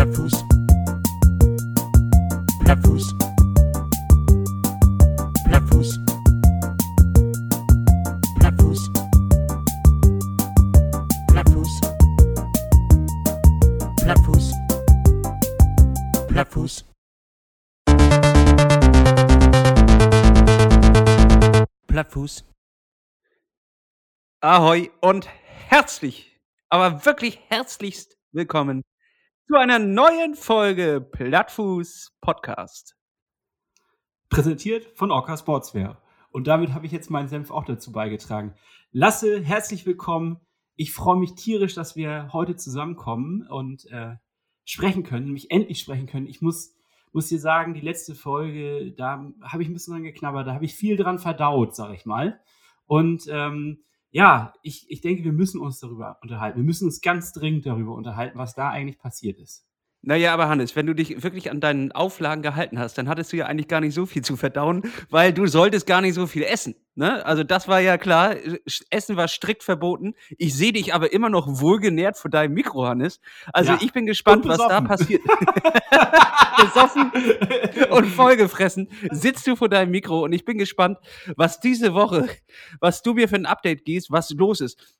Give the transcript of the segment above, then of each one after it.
Plattfuß. Plattfuß. Plattfuß. Plattfuß. Plattfuß. Plattfuß. Plattfuß. Plattfuß. Ahoi und herzlich, aber wirklich herzlichst willkommen zu einer neuen Folge Plattfuß Podcast. Präsentiert von Orca Sportswear. Und damit habe ich jetzt meinen Senf auch dazu beigetragen. Lasse, herzlich willkommen. Ich freue mich tierisch, dass wir heute zusammenkommen und äh, sprechen können, nämlich endlich sprechen können. Ich muss, muss dir sagen, die letzte Folge, da habe ich ein bisschen dran geknabbert, da habe ich viel dran verdaut, sage ich mal. Und ähm, ja, ich, ich denke, wir müssen uns darüber unterhalten. Wir müssen uns ganz dringend darüber unterhalten, was da eigentlich passiert ist. Naja, aber Hannes, wenn du dich wirklich an deinen Auflagen gehalten hast, dann hattest du ja eigentlich gar nicht so viel zu verdauen, weil du solltest gar nicht so viel essen. Ne? Also das war ja klar, Essen war strikt verboten. Ich sehe dich aber immer noch wohlgenährt vor deinem Mikro, Hannes. Also Ja, ich bin gespannt, was da passiert. besoffen und vollgefressen sitzt du vor deinem Mikro und ich bin gespannt, was diese Woche, was du mir für ein Update gibst, was los ist.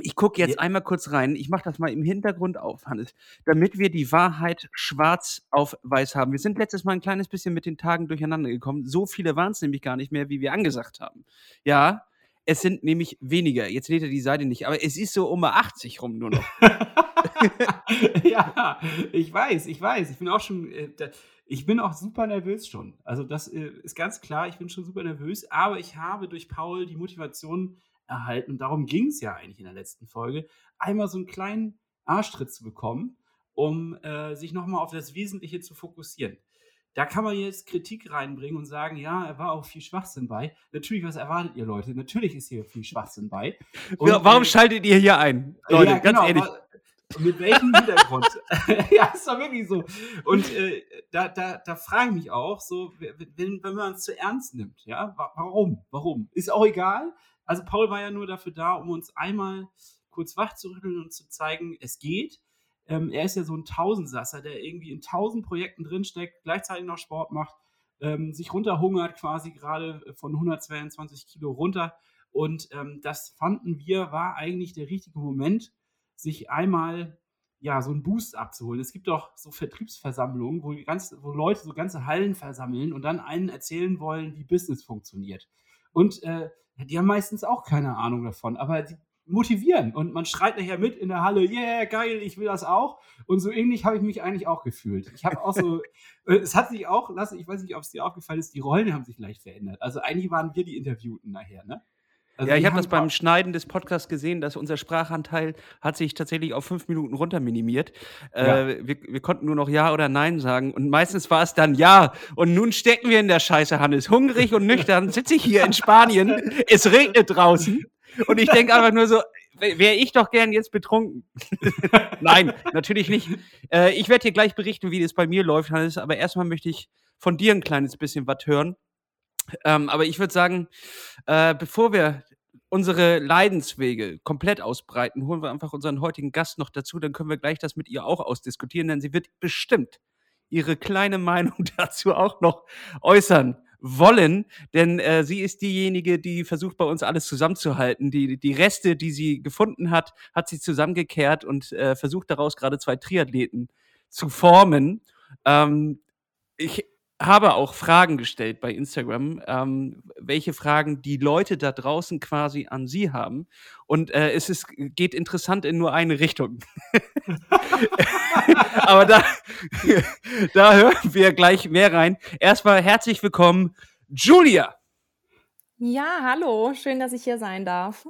Ich gucke jetzt Ja. einmal kurz rein. Ich mache das mal im Hintergrund auf, Hannes, damit wir die Wahrheit schwarz auf weiß haben. Wir sind letztes Mal ein kleines bisschen mit den Tagen durcheinander gekommen. So viele waren es nämlich gar nicht mehr, wie wir angesagt haben. Ja, es sind nämlich weniger. Jetzt lädt er die Seite nicht, aber es ist so um 80 rum nur noch. ja, ich weiß, ich weiß. Ich bin auch schon, äh, ich bin auch super nervös schon. Also das äh, ist ganz klar, ich bin schon super nervös, aber ich habe durch Paul die Motivation erhalten und darum ging es ja eigentlich in der letzten Folge, einmal so einen kleinen Arschtritt zu bekommen, um äh, sich nochmal auf das Wesentliche zu fokussieren. Da kann man jetzt Kritik reinbringen und sagen, ja, er war auch viel Schwachsinn bei. Natürlich, was erwartet ihr Leute? Natürlich ist hier viel Schwachsinn bei. Und, Warum äh, schaltet ihr hier ein? Leute, ja, ganz genau, ehrlich. Mit welchem Hintergrund? ja, ist doch wirklich so. Und äh, da, da, da frage ich mich auch, so, wenn, wenn man es zu ernst nimmt, ja, wa- warum? Warum? Ist auch egal. Also Paul war ja nur dafür da, um uns einmal kurz wach zu rütteln und zu zeigen, es geht. Ähm, er ist ja so ein Tausendsasser, der irgendwie in tausend Projekten drinsteckt, gleichzeitig noch Sport macht, ähm, sich runterhungert quasi gerade von 122 Kilo runter. Und ähm, das fanden wir, war eigentlich der richtige Moment, sich einmal ja so einen Boost abzuholen. Es gibt doch so Vertriebsversammlungen, wo, ganz, wo Leute so ganze Hallen versammeln und dann einen erzählen wollen, wie Business funktioniert. Und äh, die haben meistens auch keine Ahnung davon, aber die motivieren und man schreit nachher mit in der Halle, yeah, geil, ich will das auch. Und so ähnlich habe ich mich eigentlich auch gefühlt. Ich habe auch so, äh, es hat sich auch, ich weiß nicht, ob es dir aufgefallen ist, die Rollen haben sich leicht verändert. Also eigentlich waren wir die Interviewten nachher, ne? Also ja, ich habe das beim Schneiden des Podcasts gesehen, dass unser Sprachanteil hat sich tatsächlich auf fünf Minuten runter minimiert. Ja. Äh, wir, wir konnten nur noch Ja oder Nein sagen und meistens war es dann Ja. Und nun stecken wir in der Scheiße, Hannes. Hungrig und nüchtern sitze ich hier in Spanien. es regnet draußen und ich denke einfach nur so, wäre ich doch gern jetzt betrunken. Nein, natürlich nicht. Äh, ich werde dir gleich berichten, wie das bei mir läuft, Hannes, aber erstmal möchte ich von dir ein kleines bisschen was hören. Ähm, aber ich würde sagen, äh, bevor wir unsere Leidenswege komplett ausbreiten, holen wir einfach unseren heutigen Gast noch dazu, dann können wir gleich das mit ihr auch ausdiskutieren, denn sie wird bestimmt ihre kleine Meinung dazu auch noch äußern wollen, denn äh, sie ist diejenige, die versucht bei uns alles zusammenzuhalten. Die, die Reste, die sie gefunden hat, hat sie zusammengekehrt und äh, versucht daraus gerade zwei Triathleten zu formen. Ähm, ich habe auch Fragen gestellt bei Instagram, ähm, welche Fragen die Leute da draußen quasi an sie haben. Und äh, es ist, geht interessant in nur eine Richtung. Aber da, da hören wir gleich mehr rein. Erstmal herzlich willkommen, Julia. Ja, hallo, schön, dass ich hier sein darf.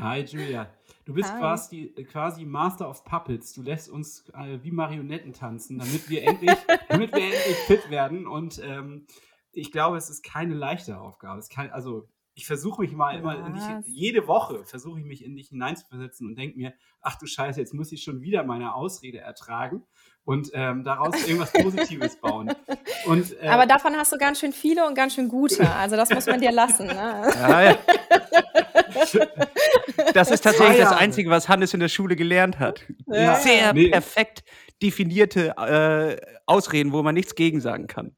Hi Julia. Du bist Hi. quasi, quasi Master of Puppets. Du lässt uns äh, wie Marionetten tanzen, damit wir endlich, damit wir endlich fit werden. Und ähm, ich glaube, es ist keine leichte Aufgabe. Es kann, also ich versuche mich mal immer dich, jede Woche versuche ich mich in dich hineinzuversetzen und denke mir, ach du Scheiße, jetzt muss ich schon wieder meine Ausrede ertragen. Und ähm, daraus irgendwas Positives bauen. Und, äh, Aber davon hast du ganz schön viele und ganz schön gute. Also das muss man dir lassen. Ne? Ja, ja. Das ist tatsächlich das. Einzige, was Hannes in der Schule gelernt hat. Ja. Sehr Nee. perfekt definierte äh, Ausreden, wo man nichts gegen sagen kann.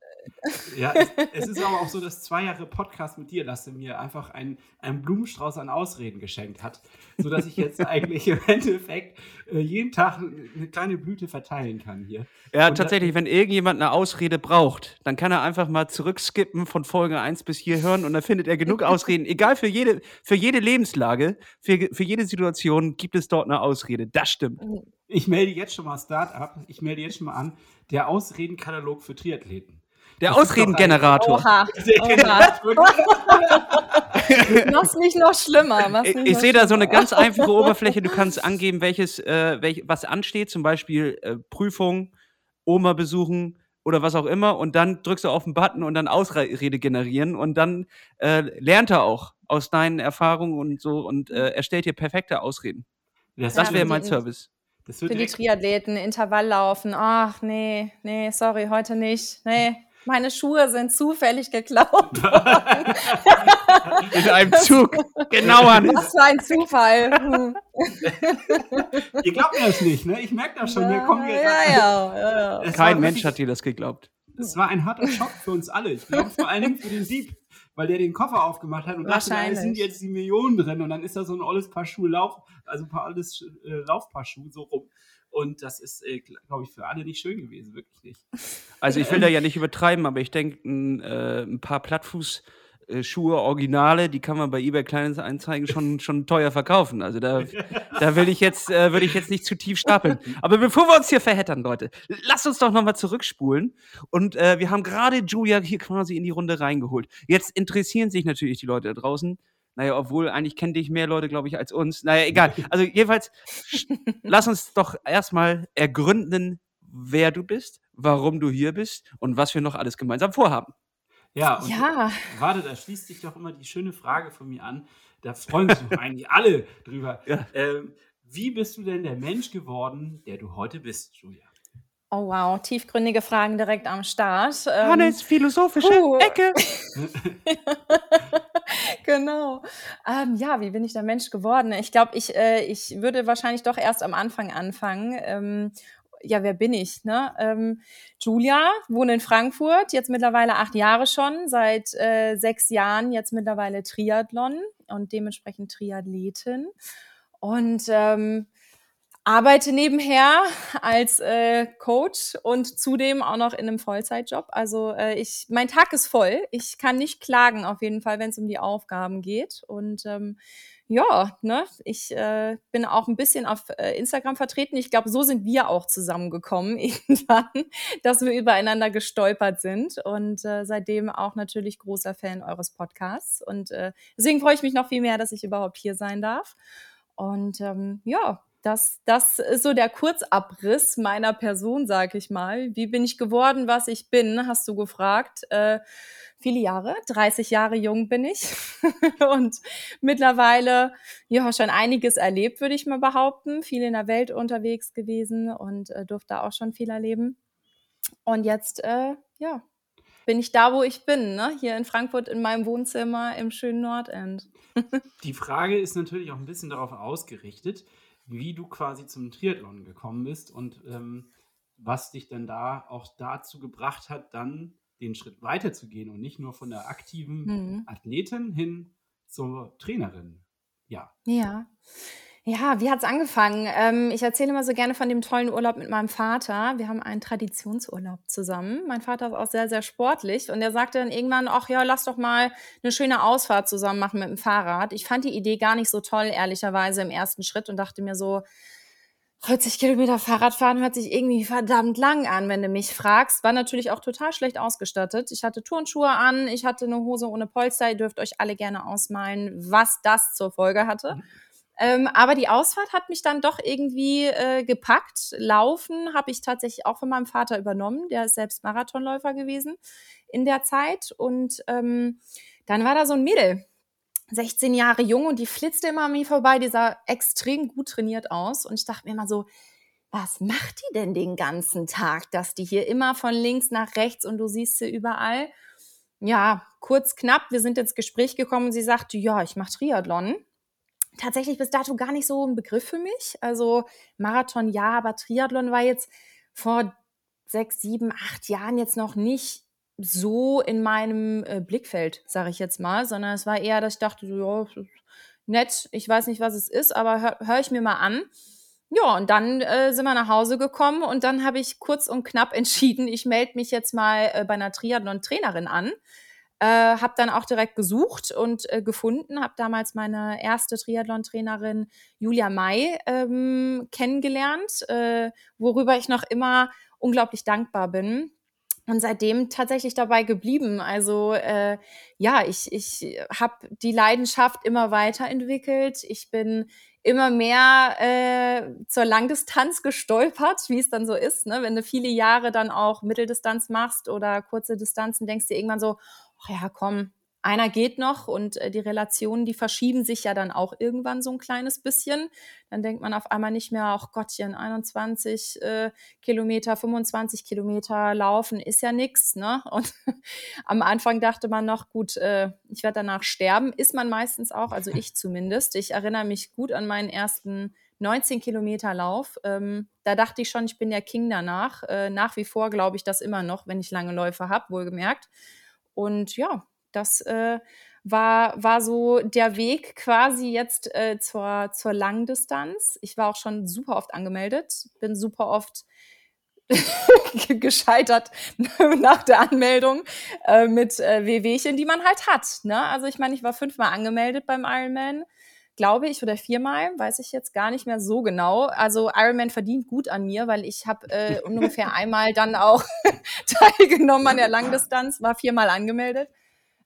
Ja, es, es ist aber auch so, dass zwei Jahre Podcast mit dir, Lasse, mir einfach einen, einen Blumenstrauß an Ausreden geschenkt hat, sodass ich jetzt eigentlich im Endeffekt äh, jeden Tag eine kleine Blüte verteilen kann hier. Ja, Und tatsächlich, wenn irgendjemand eine Ausrede braucht, dann kann er einfach mal zurückskippen von Folge 1 bis hier hören und dann findet er genug Ausreden. Egal für jede, für jede Lebenslage, für, für jede Situation gibt es dort eine Ausrede. Das stimmt. Ich melde jetzt schon mal Start-up, ich melde jetzt schon mal an, der Ausredenkatalog für Triathleten. Der Ausredengenerator. Oha. Mach's nicht noch schlimmer. Mach's Ich, nicht ich noch sehe da so eine ganz einfache Oberfläche. Du kannst angeben, welches, äh, welch, was ansteht, zum Beispiel äh, Prüfung, Oma besuchen oder was auch immer. Und dann drückst du auf den Button und dann Ausrede generieren. Und dann äh, lernt er auch aus deinen Erfahrungen und so und äh, erstellt dir perfekte Ausreden. Das, Das wäre mein Service. das wird Für die Triathleten, Intervalllaufen. Ach, nee, nee, sorry, heute nicht. Nee, meine Schuhe sind zufällig geklaut. In einem Zug. Genau, Hannes. Was für ein Zufall. Hm. ihr glaubt mir das nicht, ne? Ich merke das schon, mir kommen hier ja, ja, ja, ja. Kein Mensch hat dir das geglaubt. Es war ein harter Schock für uns alle. Ich glaube vor allen Dingen für den Dieb, weil der den Koffer aufgemacht hat und dachte, da Wahrscheinlich. sind jetzt die Millionen drin und dann ist da so ein olles Paar Schuhe Lauf, also ein paar alles äh, Laufpaar Schuhe so rum. Und das ist, äh, glaube ich, für alle nicht schön gewesen, wirklich nicht. Also ich will da ja nicht übertreiben, aber ich denke, ein, äh, ein paar Plattfußschuhe, Originale, die kann man bei eBay Kleinanzeigen schon, schon teuer verkaufen. Also da, da will ich jetzt, äh, würde ich jetzt nicht zu tief stapeln. Aber bevor wir uns hier verheddern, Leute, lasst uns doch nochmal zurückspulen. Und äh, wir haben gerade Julia hier quasi in die Runde reingeholt. Jetzt interessieren sich natürlich die Leute da draußen. Naja, obwohl eigentlich kennen dich mehr Leute, glaube ich, als uns. Naja, egal. Also jedenfalls, lass uns doch erstmal ergründen, wer du bist, warum du hier bist und was wir noch alles gemeinsam vorhaben. Ja, und Ja, warte, da schließt sich doch immer die schöne Frage von mir an. Da freuen sich doch eigentlich alle drüber. Ja. Ähm, wie bist du denn der Mensch geworden, der du heute bist, Julia? Oh wow, tiefgründige Fragen direkt am Start. Ähm, Hannes, philosophische puh. Ecke. genau. Ähm, ja, wie bin ich der Mensch geworden? Ich glaube, ich, äh, ich würde wahrscheinlich doch erst am Anfang anfangen. Ähm, ja, wer bin ich? Ne? Ähm, Julia, wohne in Frankfurt, jetzt mittlerweile acht Jahre schon, seit äh, sechs Jahren jetzt mittlerweile Triathlon und dementsprechend Triathletin. Und ähm, arbeite nebenher als äh, Coach und zudem auch noch in einem Vollzeitjob. Also äh, ich, mein Tag ist voll. Ich kann nicht klagen auf jeden Fall, wenn es um die Aufgaben geht. Und ähm, ja, ne, ich äh, bin auch ein bisschen auf äh, Instagram vertreten. Ich glaube, so sind wir auch zusammengekommen irgendwann, dass wir übereinander gestolpert sind. Und äh, seitdem auch natürlich großer Fan eures Podcasts. Und äh, deswegen freue ich mich noch viel mehr, dass ich überhaupt hier sein darf. Und ähm, ja, das, das ist so der Kurzabriss meiner Person, sag ich mal. Wie bin ich geworden, was ich bin, hast du gefragt. Äh, viele Jahre, 30 Jahre jung bin ich und mittlerweile ja schon einiges erlebt, würde ich mal behaupten. Viel in der Welt unterwegs gewesen und äh, durfte auch schon viel erleben. Und jetzt, äh, ja, bin ich da, wo ich bin, ne? hier in Frankfurt in meinem Wohnzimmer im schönen Nordend. Die Frage ist natürlich auch ein bisschen darauf ausgerichtet, wie du quasi zum Triathlon gekommen bist und ähm, was dich dann da auch dazu gebracht hat, dann den Schritt weiterzugehen und nicht nur von der aktiven Mhm. Athletin hin zur Trainerin. Ja. Ja. Ja, wie hat's angefangen? Ähm, ich erzähle immer so gerne von dem tollen Urlaub mit meinem Vater. Wir haben einen Traditionsurlaub zusammen. Mein Vater ist auch sehr, sehr sportlich und er sagte dann irgendwann, ach ja, lass doch mal eine schöne Ausfahrt zusammen machen mit dem Fahrrad. Ich fand die Idee gar nicht so toll, ehrlicherweise im ersten Schritt und dachte mir so, 40 Kilometer Fahrradfahren hört sich irgendwie verdammt lang an, wenn du mich fragst. War natürlich auch total schlecht ausgestattet. Ich hatte Turnschuhe an, ich hatte eine Hose ohne Polster. Ihr dürft euch alle gerne ausmalen, was das zur Folge hatte. Ähm, aber die Ausfahrt hat mich dann doch irgendwie äh, gepackt. Laufen habe ich tatsächlich auch von meinem Vater übernommen. Der ist selbst Marathonläufer gewesen in der Zeit. Und ähm, dann war da so ein Mädel, 16 Jahre jung und die flitzte immer an mir vorbei, die sah extrem gut trainiert aus. Und ich dachte mir immer so, was macht die denn den ganzen Tag, dass die hier immer von links nach rechts und du siehst sie überall? Ja, kurz knapp, wir sind ins Gespräch gekommen und sie sagte, ja, ich mache Triathlon. Tatsächlich bis dato gar nicht so ein Begriff für mich. Also Marathon ja, aber Triathlon war jetzt vor sechs, sieben, acht Jahren jetzt noch nicht so in meinem äh, Blickfeld, sage ich jetzt mal, sondern es war eher, dass ich dachte, ja, nett, ich weiß nicht, was es ist, aber höre hör ich mir mal an. Ja, und dann äh, sind wir nach Hause gekommen und dann habe ich kurz und knapp entschieden, ich melde mich jetzt mal äh, bei einer Triathlon-Trainerin an. Äh, habe dann auch direkt gesucht und äh, gefunden, habe damals meine erste Triathlon-Trainerin Julia May ähm, kennengelernt, äh, worüber ich noch immer unglaublich dankbar bin und seitdem tatsächlich dabei geblieben. Also äh, ja, ich, ich habe die Leidenschaft immer weiterentwickelt. Ich bin immer mehr äh, zur Langdistanz gestolpert, wie es dann so ist. Ne? Wenn du viele Jahre dann auch Mitteldistanz machst oder kurze Distanzen, denkst du irgendwann so, ach ja, komm, einer geht noch und äh, die Relationen, die verschieben sich ja dann auch irgendwann so ein kleines bisschen. Dann denkt man auf einmal nicht mehr, ach Gottchen, 21 äh, Kilometer, 25 Kilometer laufen ist ja nichts. Ne? Und am Anfang dachte man noch, gut, äh, ich werde danach sterben. Ist man meistens auch, also ich zumindest. Ich erinnere mich gut an meinen ersten 19 Kilometer Lauf. Ähm, da dachte ich schon, ich bin der King danach. Äh, nach wie vor glaube ich das immer noch, wenn ich lange Läufe habe, wohlgemerkt. Und ja, das äh, war, war so der Weg quasi jetzt äh, zur, zur Langdistanz. Ich war auch schon super oft angemeldet, bin super oft gescheitert nach der Anmeldung äh, mit äh, WWchen, die man halt hat. Ne? Also ich meine, ich war fünfmal angemeldet beim Ironman, glaube ich, oder viermal, weiß ich jetzt gar nicht mehr so genau. Also Ironman verdient gut an mir, weil ich habe äh, ungefähr einmal dann auch teilgenommen an der Langdistanz, war viermal angemeldet.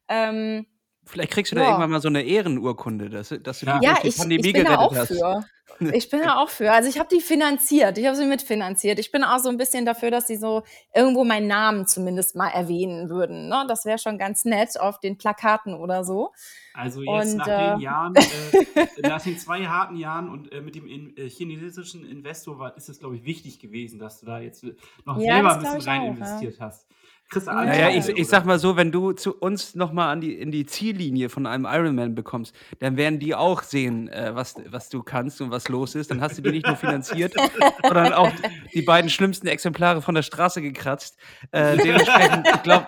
Ähm, Vielleicht kriegst du ja. da irgendwann mal so eine Ehrenurkunde, dass, dass du die, ja, ich, Pandemie ich bin gerettet da auch hast. Für. Ich bin da auch für. Also ich habe die finanziert, ich habe sie mitfinanziert. Ich bin auch so ein bisschen dafür, dass sie so irgendwo meinen Namen zumindest mal erwähnen würden. Ne? Das wäre schon ganz nett auf den Plakaten oder so. Also jetzt und, nach äh, den Jahren, äh, nach den zwei harten Jahren und äh, mit dem in, äh, chinesischen Investor war, ist es, glaube ich, wichtig gewesen, dass du da jetzt noch ja, selber ein bisschen rein auch, investiert ja. hast. Kriegst du alles naja, ich, ich sag mal so, wenn du zu uns nochmal die, in die Ziellinie von einem Ironman bekommst, dann werden die auch sehen, äh, was, was du kannst und was los ist. Dann hast du die nicht nur finanziert, sondern auch die beiden schlimmsten Exemplare von der Straße gekratzt. Äh, dementsprechend, ich glaube,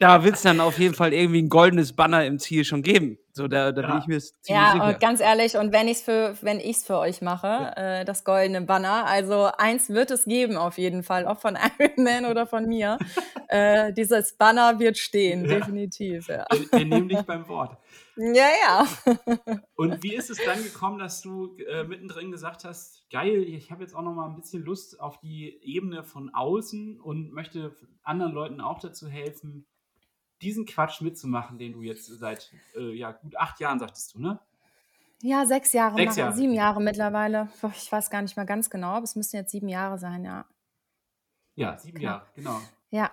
da wird es dann auf jeden Fall irgendwie ein goldenes Banner im Ziel schon geben. So, da, da ja. bin ich mir ziemlich ja, sicher. Ja, ganz ehrlich, und wenn ich es für, wenn ich's für euch mache, ja. äh, das goldene Banner, also eins wird es geben auf jeden Fall, ob von Iron Man oder von mir. äh, dieses Banner wird stehen, definitiv. Ja. Wir, wir nehmen dich beim Wort. Ja, ja. Und wie ist es dann gekommen, dass du äh, mittendrin gesagt hast, geil, ich habe jetzt auch noch mal ein bisschen Lust auf die Ebene von außen und möchte anderen Leuten auch dazu helfen, diesen Quatsch mitzumachen, den du jetzt seit äh, ja, gut acht Jahren sagtest du, ne? Ja, sechs Jahre, sechs Jahre. sieben Jahre mittlerweile. Ich weiß gar nicht mehr ganz genau, aber es müssten jetzt sieben Jahre sein, ja. Ja, sieben Klar. Jahre, genau. Ja,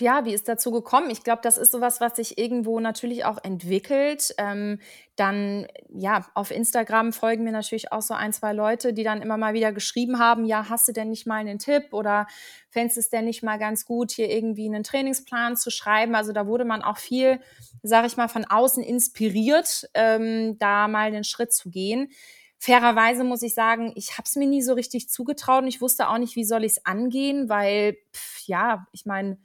ja, wie ist dazu gekommen? Ich glaube, das ist sowas, was sich irgendwo natürlich auch entwickelt. Ähm, dann, ja, auf Instagram folgen mir natürlich auch so ein, zwei Leute, die dann immer mal wieder geschrieben haben, ja, hast du denn nicht mal einen Tipp oder fändest es denn nicht mal ganz gut, hier irgendwie einen Trainingsplan zu schreiben? Also da wurde man auch viel, sage ich mal, von außen inspiriert, ähm, da mal den Schritt zu gehen. Fairerweise muss ich sagen, ich habe es mir nie so richtig zugetraut und ich wusste auch nicht, wie soll ich es angehen, weil, pff, ja, ich meine,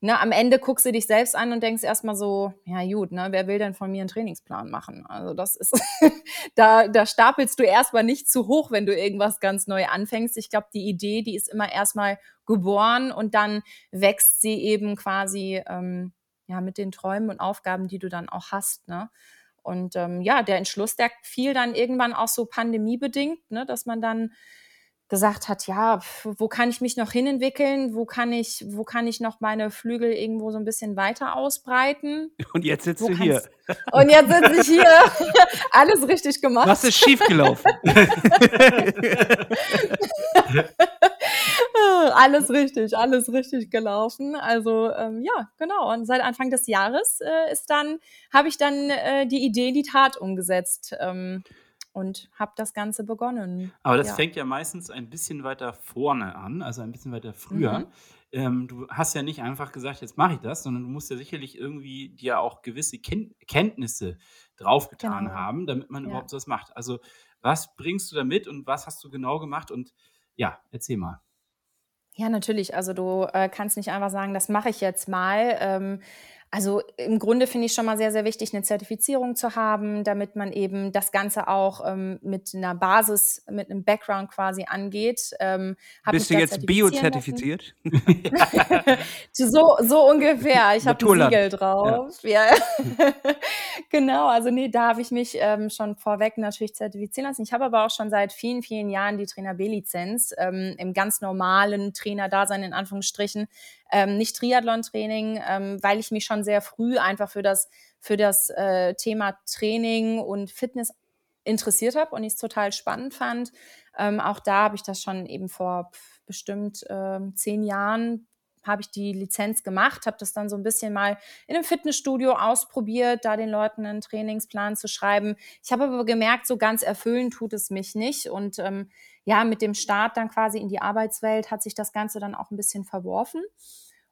ne, am Ende guckst du dich selbst an und denkst erstmal so, ja gut, ne, wer will denn von mir einen Trainingsplan machen? Also das ist, da, da stapelst du erstmal nicht zu hoch, wenn du irgendwas ganz neu anfängst. Ich glaube, die Idee, die ist immer erstmal geboren und dann wächst sie eben quasi ähm, ja mit den Träumen und Aufgaben, die du dann auch hast. Ne? Und ähm, ja, der Entschluss, der fiel dann irgendwann auch so pandemiebedingt, ne, dass man dann gesagt hat, ja, wo kann ich mich noch hinentwickeln? Wo kann ich, wo kann ich noch meine Flügel irgendwo so ein bisschen weiter ausbreiten? Und jetzt sitzt wo du hier. Und jetzt sitze ich hier. Alles richtig gemacht. Was ist schiefgelaufen? alles richtig, alles richtig gelaufen. Also ähm, ja, genau. Und seit Anfang des Jahres äh, ist dann, habe ich dann äh, die Idee die Tat umgesetzt. Ähm, und habe das Ganze begonnen. Aber das Ja. fängt ja meistens ein bisschen weiter vorne an, also ein bisschen weiter früher. Mhm. Ähm, du hast ja nicht einfach gesagt, jetzt mache ich das, sondern du musst ja sicherlich irgendwie dir auch gewisse Ken Kenntnisse draufgetan Genau. haben, damit man Ja. überhaupt sowas macht. Also, was bringst du da mit und was hast du genau gemacht? Und ja, erzähl mal. Ja, natürlich. Also du äh, kannst nicht einfach sagen, das mache ich jetzt mal. Ähm, also im Grunde finde ich schon mal sehr, sehr wichtig, eine Zertifizierung zu haben, damit man eben das Ganze auch ähm, mit einer Basis, mit einem Background quasi angeht. Ähm, Bist du jetzt biozertifiziert? so, so ungefähr. Ich habe ein. Siegel drauf. Ja. genau, also nee, da habe ich mich ähm, schon vorweg natürlich zertifizieren lassen. Ich habe aber auch schon seit vielen, vielen Jahren die Trainer B-Lizenz ähm, im ganz normalen Trainerdasein in Anführungsstrichen. Ähm, nicht Triathlon-Training, ähm, weil ich mich schon sehr früh einfach für das, für das äh, Thema Training und Fitness interessiert habe und ich es total spannend fand. Ähm, auch da habe ich das schon eben vor bestimmt ähm, zehn Jahren habe ich die Lizenz gemacht, habe das dann so ein bisschen mal in einem Fitnessstudio ausprobiert, da den Leuten einen Trainingsplan zu schreiben. Ich habe aber gemerkt, so ganz erfüllen tut es mich nicht. Und ähm, ja, mit dem Start dann quasi in die Arbeitswelt hat sich das Ganze dann auch ein bisschen verworfen.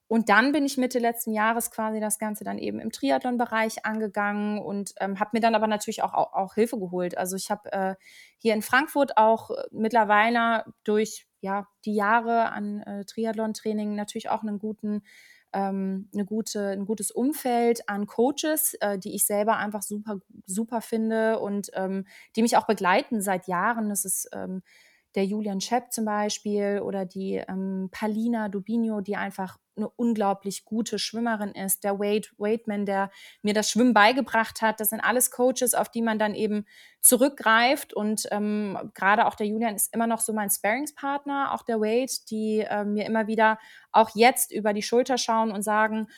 Und dann bin ich Mitte letzten Jahres quasi das Ganze dann eben im Triathlon-Bereich angegangen und ähm, habe mir dann aber natürlich auch, auch, auch Hilfe geholt. Also ich habe äh, hier in Frankfurt auch äh, mittlerweile durch ja, die Jahre an äh, Triathlon-Training natürlich auch einen guten, ähm, eine gute, ein gutes Umfeld an Coaches, äh, die ich selber einfach super, super finde und ähm, die mich auch begleiten seit Jahren. Das ist ähm, der Julian Schepp zum Beispiel oder die ähm, Palina Dubinho, die einfach eine unglaublich gute Schwimmerin ist. Der Wade Wademan, der mir das Schwimmen beigebracht hat. Das sind alles Coaches, auf die man dann eben zurückgreift. Und ähm, gerade auch der Julian ist immer noch so mein Sparingspartner, auch der Wade, die äh, mir immer wieder auch jetzt über die Schulter schauen und sagen,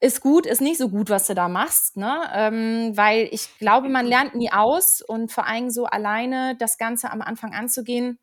ist gut, ist nicht so gut, was du da machst, ne? Ähm, weil ich glaube, man lernt nie aus und vor allem so alleine das Ganze am Anfang anzugehen.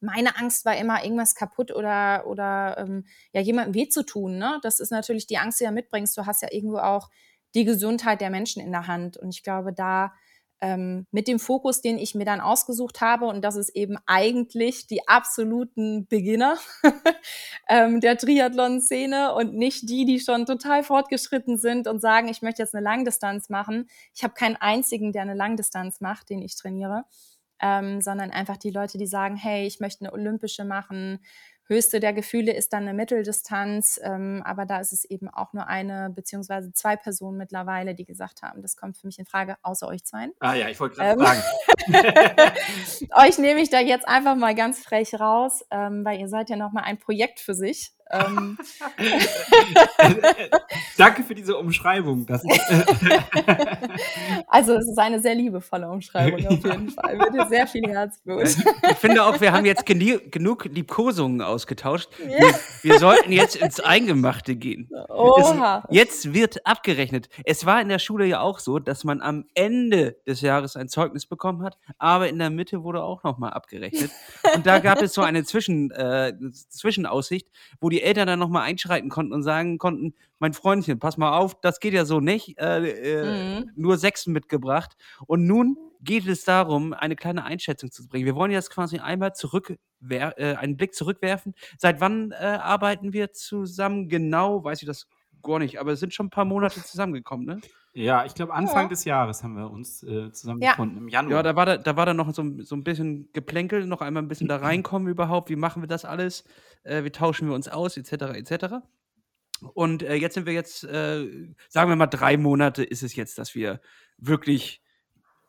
Meine Angst war immer, irgendwas kaputt oder, oder ähm, ja, jemandem weh zu tun. Ne? Das ist natürlich die Angst, die du mitbringst. Du hast ja irgendwo auch die Gesundheit der Menschen in der Hand. Und ich glaube, da ähm, mit dem Fokus, den ich mir dann ausgesucht habe, und das ist eben eigentlich die absoluten Beginner ähm, der Triathlon-Szene und nicht die, die schon total fortgeschritten sind und sagen, ich möchte jetzt eine Langdistanz machen. Ich habe keinen einzigen, der eine Langdistanz macht, den ich trainiere, ähm, sondern einfach die Leute, die sagen, hey, ich möchte eine olympische machen. Höchste der Gefühle ist dann eine Mitteldistanz, ähm, aber da ist es eben auch nur eine beziehungsweise zwei Personen mittlerweile, die gesagt haben, das kommt für mich in Frage, außer euch zweien. Ah ja, ich wollte gerade Ähm. fragen. euch nehme ich da jetzt einfach mal ganz frech raus, ähm, weil ihr seid ja noch mal ein Projekt für sich. Ähm, Danke für diese Umschreibung. Also es ist eine sehr liebevolle Umschreibung auf jeden Fall. Mit sehr viel Herzblut. Ich finde auch, wir haben jetzt genug Liebkosungen ausgetauscht. Wir, wir sollten jetzt ins Eingemachte gehen. Oha. Es, jetzt wird abgerechnet. Es war in der Schule ja auch so, dass man am Ende des Jahres ein Zeugnis bekommen hat, aber in der Mitte wurde auch nochmal abgerechnet. Und da gab es so eine Zwischen, äh, Zwischenaussicht, wo die Eltern dann nochmal einschreiten konnten und sagen konnten, mein Freundchen, pass mal auf, das geht ja so nicht. Äh, äh, Mhm. Nur Sechsen mitgebracht. Und nun geht es darum, eine kleine Einschätzung zu bringen. Wir wollen jetzt quasi einmal zurückwer äh, einen Blick zurückwerfen. Seit wann äh, arbeiten wir zusammen? Genau, weiß ich das gar nicht, aber es sind schon ein paar Monate zusammengekommen, ne? ja, ich glaube, Anfang Ja. des Jahres haben wir uns äh, zusammengefunden, im Januar. Ja, da war da, da war dann noch so, ein- so ein bisschen Geplänkel, noch einmal ein bisschen da reinkommen überhaupt. Wie machen wir das alles? Äh, wie tauschen wir uns aus, etc., etc. Und äh, jetzt sind wir jetzt, äh, sagen wir mal, drei Monate ist es jetzt, dass wir wirklich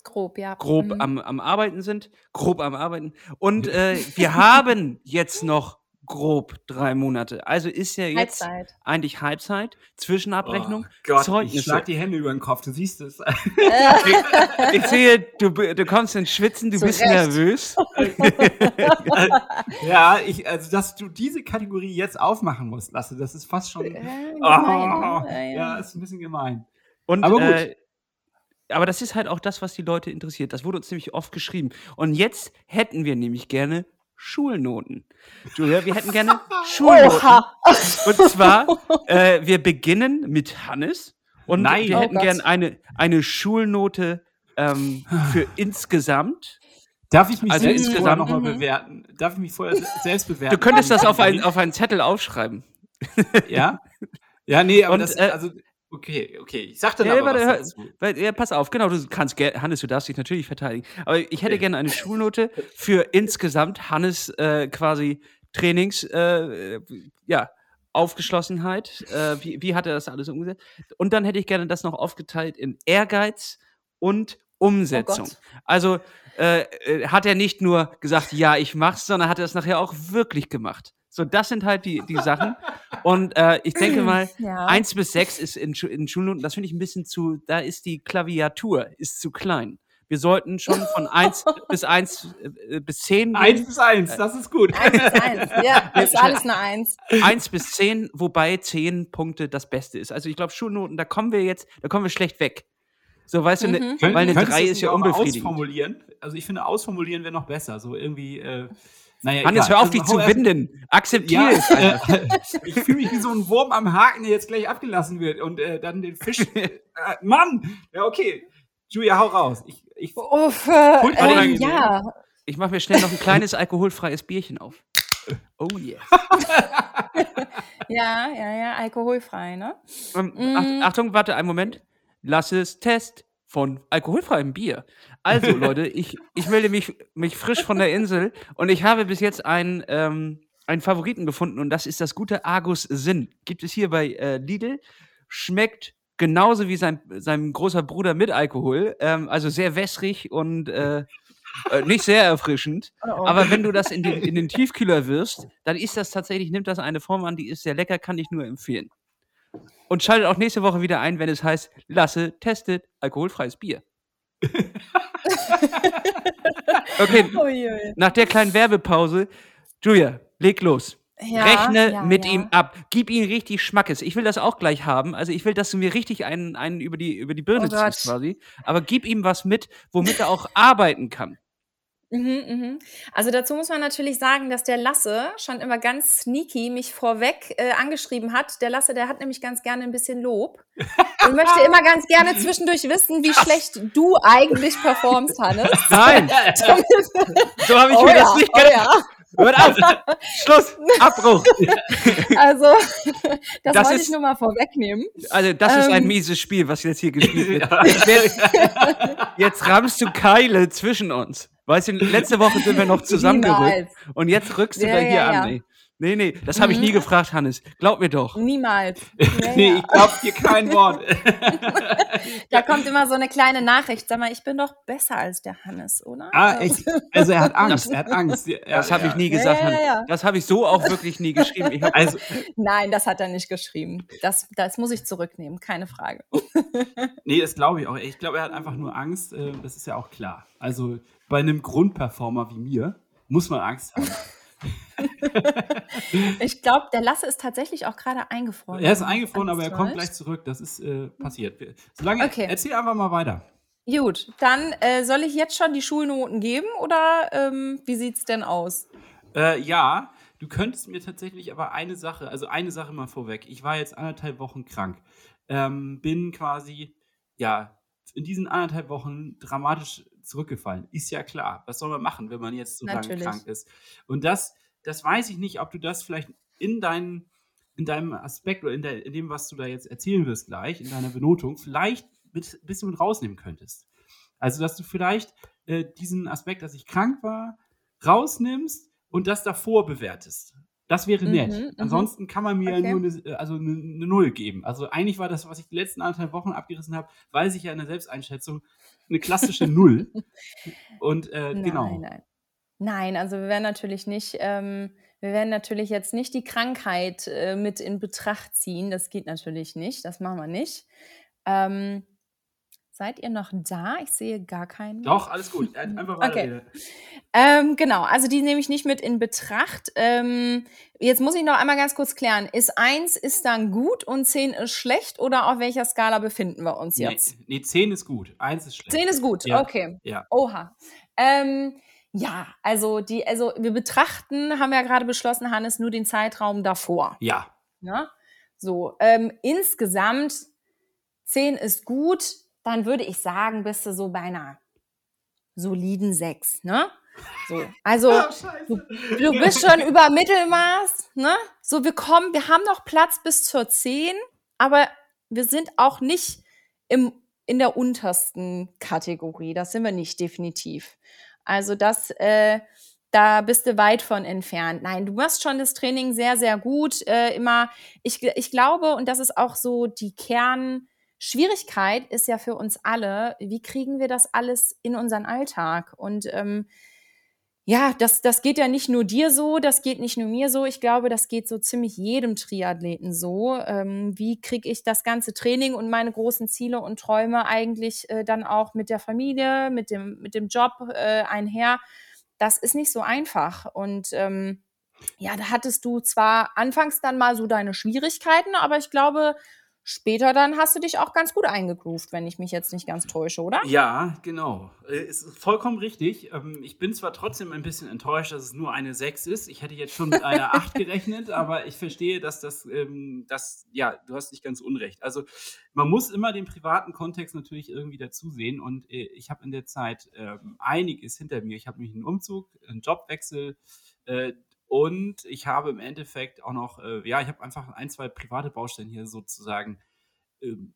Grob, ja. grob Mhm. am, am Arbeiten sind, grob am Arbeiten. Und äh, wir haben jetzt noch grob drei Monate. Also ist ja jetzt Halbzeit. eigentlich Halbzeit, Zwischenabrechnung, Oh Gott, ich Zeugnisse. schlag die Hände über den Kopf, du siehst es. Ich sehe, du, du kommst ins Schwitzen, du Zu bist Recht. nervös. ja, ich, also dass du diese Kategorie jetzt aufmachen musst, Lasse, das ist fast schon. Äh, gemein, Oh, ne? ja, ist ein bisschen gemein. Und, Aber gut. Äh, aber das ist halt auch das, was die Leute interessiert. Das wurde uns nämlich oft geschrieben. Und jetzt hätten wir nämlich gerne Schulnoten. Julia, wir hätten gerne Schulnoten. Oha. Und zwar, äh, wir beginnen mit Hannes. Und Nein. wir Oh hätten Gott. gerne eine, eine Schulnote ähm, für insgesamt. Darf ich mich Also selbst insgesamt- vorher nochmal Mhm. bewerten? Darf ich mich vorher se- selbst bewerten? Du könntest das auf, ein, auf einen Zettel aufschreiben. Ja? Ja, nee, aber Und, das, äh, also, okay, okay. Ich sag dann Ja, aber warte, was hör- dazu. Weil, ja, pass auf, genau, du kannst Hannes, du darfst dich natürlich verteidigen. Aber ich hätte Okay. gerne eine Schulnote für insgesamt Hannes äh, quasi Trainings, äh, ja, Aufgeschlossenheit. Äh, wie, wie hat er das alles umgesetzt? Und dann hätte ich gerne das noch aufgeteilt in Ehrgeiz und Umsetzung. Gott. also äh, äh, hat er nicht nur gesagt, ja, ich mach's, sondern hat er es nachher auch wirklich gemacht. So, das sind halt die, die Sachen. Und äh, ich denke mal, Ja. Eins bis sechs ist in, in Schulnoten, das finde ich ein bisschen zu, da ist die Klaviatur, ist zu klein. Wir sollten schon von eins bis eins äh, bis zehn Eins gehen. bis eins, das ist gut. Eins ist eins. Ja, das ist alles eine Eins. Eins bis zehn, wobei zehn Punkte das Beste ist. Also ich glaube, Schulnoten, da kommen wir jetzt, da kommen wir schlecht weg. So, weißt du, ne, Mhm. Könnt- weil eine könntest drei du ist es ja unbefriedigend. Ausformulieren? Also ich finde, ausformulieren wäre noch besser. So irgendwie, äh, naja, Hannes, egal. hör auf, Also dich zu winden. Akzeptiere Ja, es. einfach. äh, ich fühle mich wie so ein Wurm am Haken, der jetzt gleich abgelassen wird und äh, dann den Fisch. Äh, Mann! Ja, okay. Julia, hau raus. Ich, ich, Uff, äh, ähm, ja, Ich mache mir schnell noch ein kleines alkoholfreies Bierchen auf. Oh yeah. ja, ja, ja, alkoholfrei, ne? Ähm, Mm. Ach, Achtung, warte einen Moment. Lass es Test von alkoholfreiem Bier. Also, Leute, ich, ich melde mich, mich frisch von der Insel und ich habe bis jetzt einen, ähm, einen Favoriten gefunden und das ist das gute Argus Sinn. Gibt es hier bei äh, Lidl. Schmeckt genauso wie sein, sein großer Bruder mit Alkohol. Ähm, also sehr wässrig und äh, äh, nicht sehr erfrischend. Oh, oh. Aber wenn du das in den, in den Tiefkühler wirst, dann ist das tatsächlich, nimmt das eine Form an, die ist sehr lecker, kann ich nur empfehlen. Und schaltet auch nächste Woche wieder ein, wenn es heißt, Lasse testet alkoholfreies Bier. okay, nach der kleinen Werbepause, Julia, leg los. Ja, Rechne ja, mit ja. ihm ab. Gib ihm richtig Schmackes. Ich will das auch gleich haben. Also ich will, dass du mir richtig einen, einen über, die, über die Birne Oh Gott. ziehst quasi. Aber gib ihm was mit, womit er auch arbeiten kann. Mhm, mhm. Also dazu muss man natürlich sagen, dass der Lasse schon immer ganz sneaky mich vorweg äh, angeschrieben hat. Der Lasse, der hat nämlich ganz gerne ein bisschen Lob und möchte immer ganz gerne zwischendurch wissen, wie schlecht du eigentlich performst, Hannes. Nein, so habe ich Oh mir ja, das nicht oh gedacht. ja. Hört auf! Schluss! Abbruch! Also, das, Das wollte ist- ich nur mal vorwegnehmen. Also, das ist ein Ähm. mieses Spiel, was jetzt hier gespielt wird. Jetzt, jetzt rammst du Keile zwischen uns. Weißt du, letzte Woche sind wir noch zusammengerückt und jetzt rückst du Ja, da hier ja, an. ja. Nee, nee, das habe ich Mhm. nie gefragt, Hannes. Glaub mir doch. Niemals. Ja, nee, ich glaube dir kein Wort. Da kommt immer so eine kleine Nachricht. Sag mal, ich bin doch besser als der Hannes, oder? ah, echt? Also er hat Angst, er hat Angst. Ja, Das habe ja. ich nie gesagt, ja, Hannes. ja. Das habe ich so auch wirklich nie geschrieben. Ich Also, Nein, das hat er nicht geschrieben. Das, das muss ich zurücknehmen, keine Frage. nee, das glaube ich auch. Ich glaube, er hat einfach nur Angst. äh, Das ist ja auch klar. Also bei einem Grundperformer wie mir muss man Angst haben. Ich glaube, der Lasse ist tatsächlich auch gerade eingefroren. Er ist eingefroren, aber er Alles kommt gleich zurück. Das ist äh, passiert. Solange, Okay. erzähl einfach mal weiter. Gut, dann äh, soll ich jetzt schon die Schulnoten geben oder ähm, wie sieht's denn aus? Äh, ja, du könntest mir tatsächlich aber eine Sache, also eine Sache mal vorweg. Ich war jetzt anderthalb Wochen krank. Ähm, bin quasi, ja, in diesen anderthalb Wochen dramatisch zurückgefallen. Ist ja klar. Was soll man machen, wenn man jetzt so lange krank ist? Und das, das weiß ich nicht, ob du das vielleicht in deinen in deinem Aspekt oder in, der, in dem, was du da jetzt erzählen wirst gleich, in deiner Benotung, vielleicht ein bisschen mit rausnehmen könntest. Also, dass du vielleicht äh, diesen Aspekt, dass ich krank war, rausnimmst und das davor bewertest. Das wäre Mhm, nett. mhm. Ansonsten kann man mir Okay. nur eine, äh, also eine, eine Null geben. Also eigentlich war das, was ich die letzten anderthalb Wochen abgerissen habe, weiß ich ja in der Selbsteinschätzung, eine klassische Null. Und äh, Nein, genau. nein. Nein, also wir werden natürlich nicht, ähm, wir werden natürlich jetzt nicht die Krankheit äh, mit in Betracht ziehen. Das geht natürlich nicht. Das machen wir nicht. Ähm, seid ihr noch da? Ich sehe gar keinen. Doch, alles gut. Einfach weiter. Okay. Ähm, genau, also die nehme ich nicht mit in Betracht. Ähm, jetzt muss ich noch einmal ganz kurz klären. Ist 1 ist dann gut und 10 ist schlecht oder auf welcher Skala befinden wir uns jetzt? Nee, nee, 10 ist gut. 1 ist schlecht. 10 ist gut, Ja. okay. Ja. Oha. Ähm, ja, also die, also wir betrachten, haben wir ja gerade beschlossen, Hannes, nur den Zeitraum davor. Ja. Ne? So, ähm, insgesamt 10 ist gut. Dann würde ich sagen, bist du so bei einer soliden 6, ne? So, also Ah, du, du bist schon über Mittelmaß, ne? So, wir kommen, wir haben noch Platz bis zur 10, aber wir sind auch nicht im, in der untersten Kategorie. Das sind wir nicht definitiv. Also das, äh, da bist du weit von entfernt. Nein, du machst schon das Training sehr, sehr gut. Äh, immer, ich, ich glaube, und das ist auch so die Kernschwierigkeit, ist ja für uns alle, wie kriegen wir das alles in unseren Alltag? Und ähm, ja, das, das geht ja nicht nur dir so, das geht nicht nur mir so. Ich glaube, das geht so ziemlich jedem Triathleten so. Ähm, wie kriege ich das ganze Training und meine großen Ziele und Träume eigentlich äh, dann auch mit der Familie, mit dem, mit dem Job äh, einher? Das ist nicht so einfach. Und ähm, ja, da hattest du zwar anfangs dann mal so deine Schwierigkeiten, aber ich glaube, später dann hast du dich auch ganz gut eingegroovt, wenn ich mich jetzt nicht ganz täusche, oder? Ja, genau. Äh, ist vollkommen richtig. Ähm, Ich bin zwar trotzdem ein bisschen enttäuscht, dass es nur eine 6 ist. Ich hätte jetzt schon mit einer 8 gerechnet, aber ich verstehe, dass das, ähm, das, ja, du hast nicht ganz unrecht. Also man muss immer den privaten Kontext natürlich irgendwie dazu sehen und äh, ich habe in der Zeit ähm, einiges hinter mir. Ich habe nämlich einen Umzug, einen Jobwechsel äh, und ich habe im Endeffekt auch noch, äh, ja, ich habe einfach ein, zwei private Baustellen hier sozusagen ähm,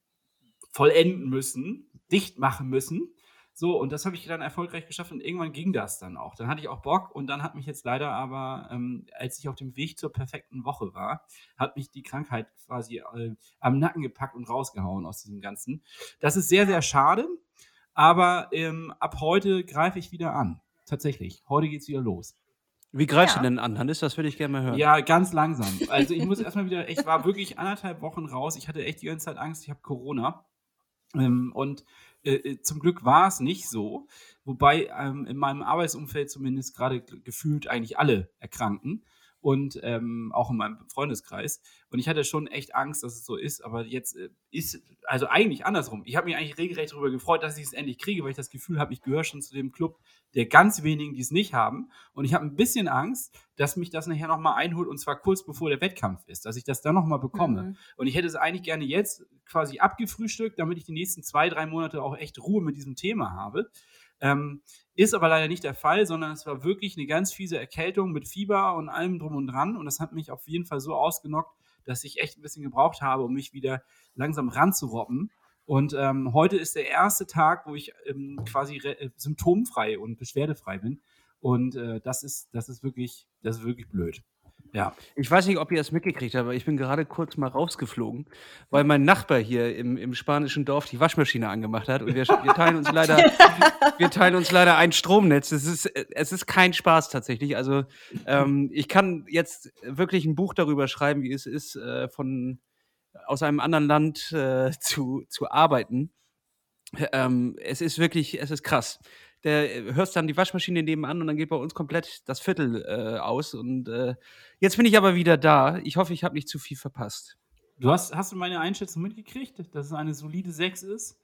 vollenden müssen, dicht machen müssen. So, und das habe ich dann erfolgreich geschafft und irgendwann ging das dann auch. Dann hatte ich auch Bock und dann hat mich jetzt leider aber, ähm, als ich auf dem Weg zur perfekten Woche war, hat mich die Krankheit quasi äh, am Nacken gepackt und rausgehauen aus diesem Ganzen. Das ist sehr, sehr schade, aber ähm, ab heute greife ich wieder an. Tatsächlich. Heute geht's wieder los. Wie greifst Ja. du denn an, Hannes? Das würde ich gerne mal hören. Ja, ganz langsam. Also ich muss erstmal wieder, ich war wirklich anderthalb Wochen raus. Ich hatte echt die ganze Zeit Angst, ich habe Corona. Ähm, und äh, äh, zum Glück war es nicht so. Wobei ähm, in meinem Arbeitsumfeld zumindest gerade gefühlt eigentlich alle erkranken. Und ähm, auch in meinem Freundeskreis. Und ich hatte schon echt Angst, dass es so ist. Aber jetzt äh, ist, also eigentlich andersrum. Ich habe mich eigentlich regelrecht darüber gefreut, dass ich es endlich kriege, weil ich das Gefühl habe, ich gehöre schon zu dem Club der ganz wenigen, die es nicht haben. Und ich habe ein bisschen Angst, dass mich das nachher nochmal einholt und zwar kurz bevor der Wettkampf ist, dass ich das dann nochmal bekomme. Mhm. Und ich hätte es eigentlich gerne jetzt quasi abgefrühstückt, damit ich die nächsten zwei, drei Monate auch echt Ruhe mit diesem Thema habe. Ähm, ist aber leider nicht der Fall, sondern es war wirklich eine ganz fiese Erkältung mit Fieber und allem drum und dran. Und das hat mich auf jeden Fall so ausgenockt, dass ich echt ein bisschen gebraucht habe, um mich wieder langsam ranzurobben. Und ähm, heute ist der erste Tag, wo ich ähm, quasi äh, symptomfrei und beschwerdefrei bin. Und äh, das ist, das ist wirklich, das ist wirklich blöd. Ja. Ich weiß nicht, ob ihr es mitgekriegt habt, aber ich bin gerade kurz mal rausgeflogen, weil mein Nachbar hier im, im spanischen Dorf die Waschmaschine angemacht hat und wir, wir teilen uns leider, wir teilen uns leider ein Stromnetz. Es ist, es ist kein Spaß tatsächlich. Also ähm, ich kann jetzt wirklich ein Buch darüber schreiben, wie es ist, äh, von aus einem anderen Land äh, zu, zu arbeiten. Ähm, es ist wirklich, es ist krass. Der äh, hörst dann die Waschmaschine nebenan und dann geht bei uns komplett das Viertel äh, aus. Und äh, jetzt bin ich aber wieder da. Ich hoffe, ich habe nicht zu viel verpasst. Du hast, hast du meine Einschätzung mitgekriegt, dass es eine solide 6 ist?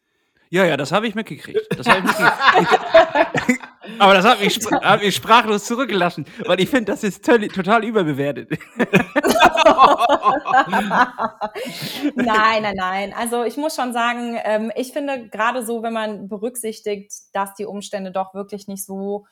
Ja, ja, das habe ich mitgekriegt. Das hab ich mitgekriegt. aber das hat mich, hat mich sprachlos zurückgelassen, weil ich finde, das ist total überbewertet. nein, nein, nein. Also ich muss schon sagen, ähm, ich finde gerade so, wenn man berücksichtigt, dass die Umstände doch wirklich nicht so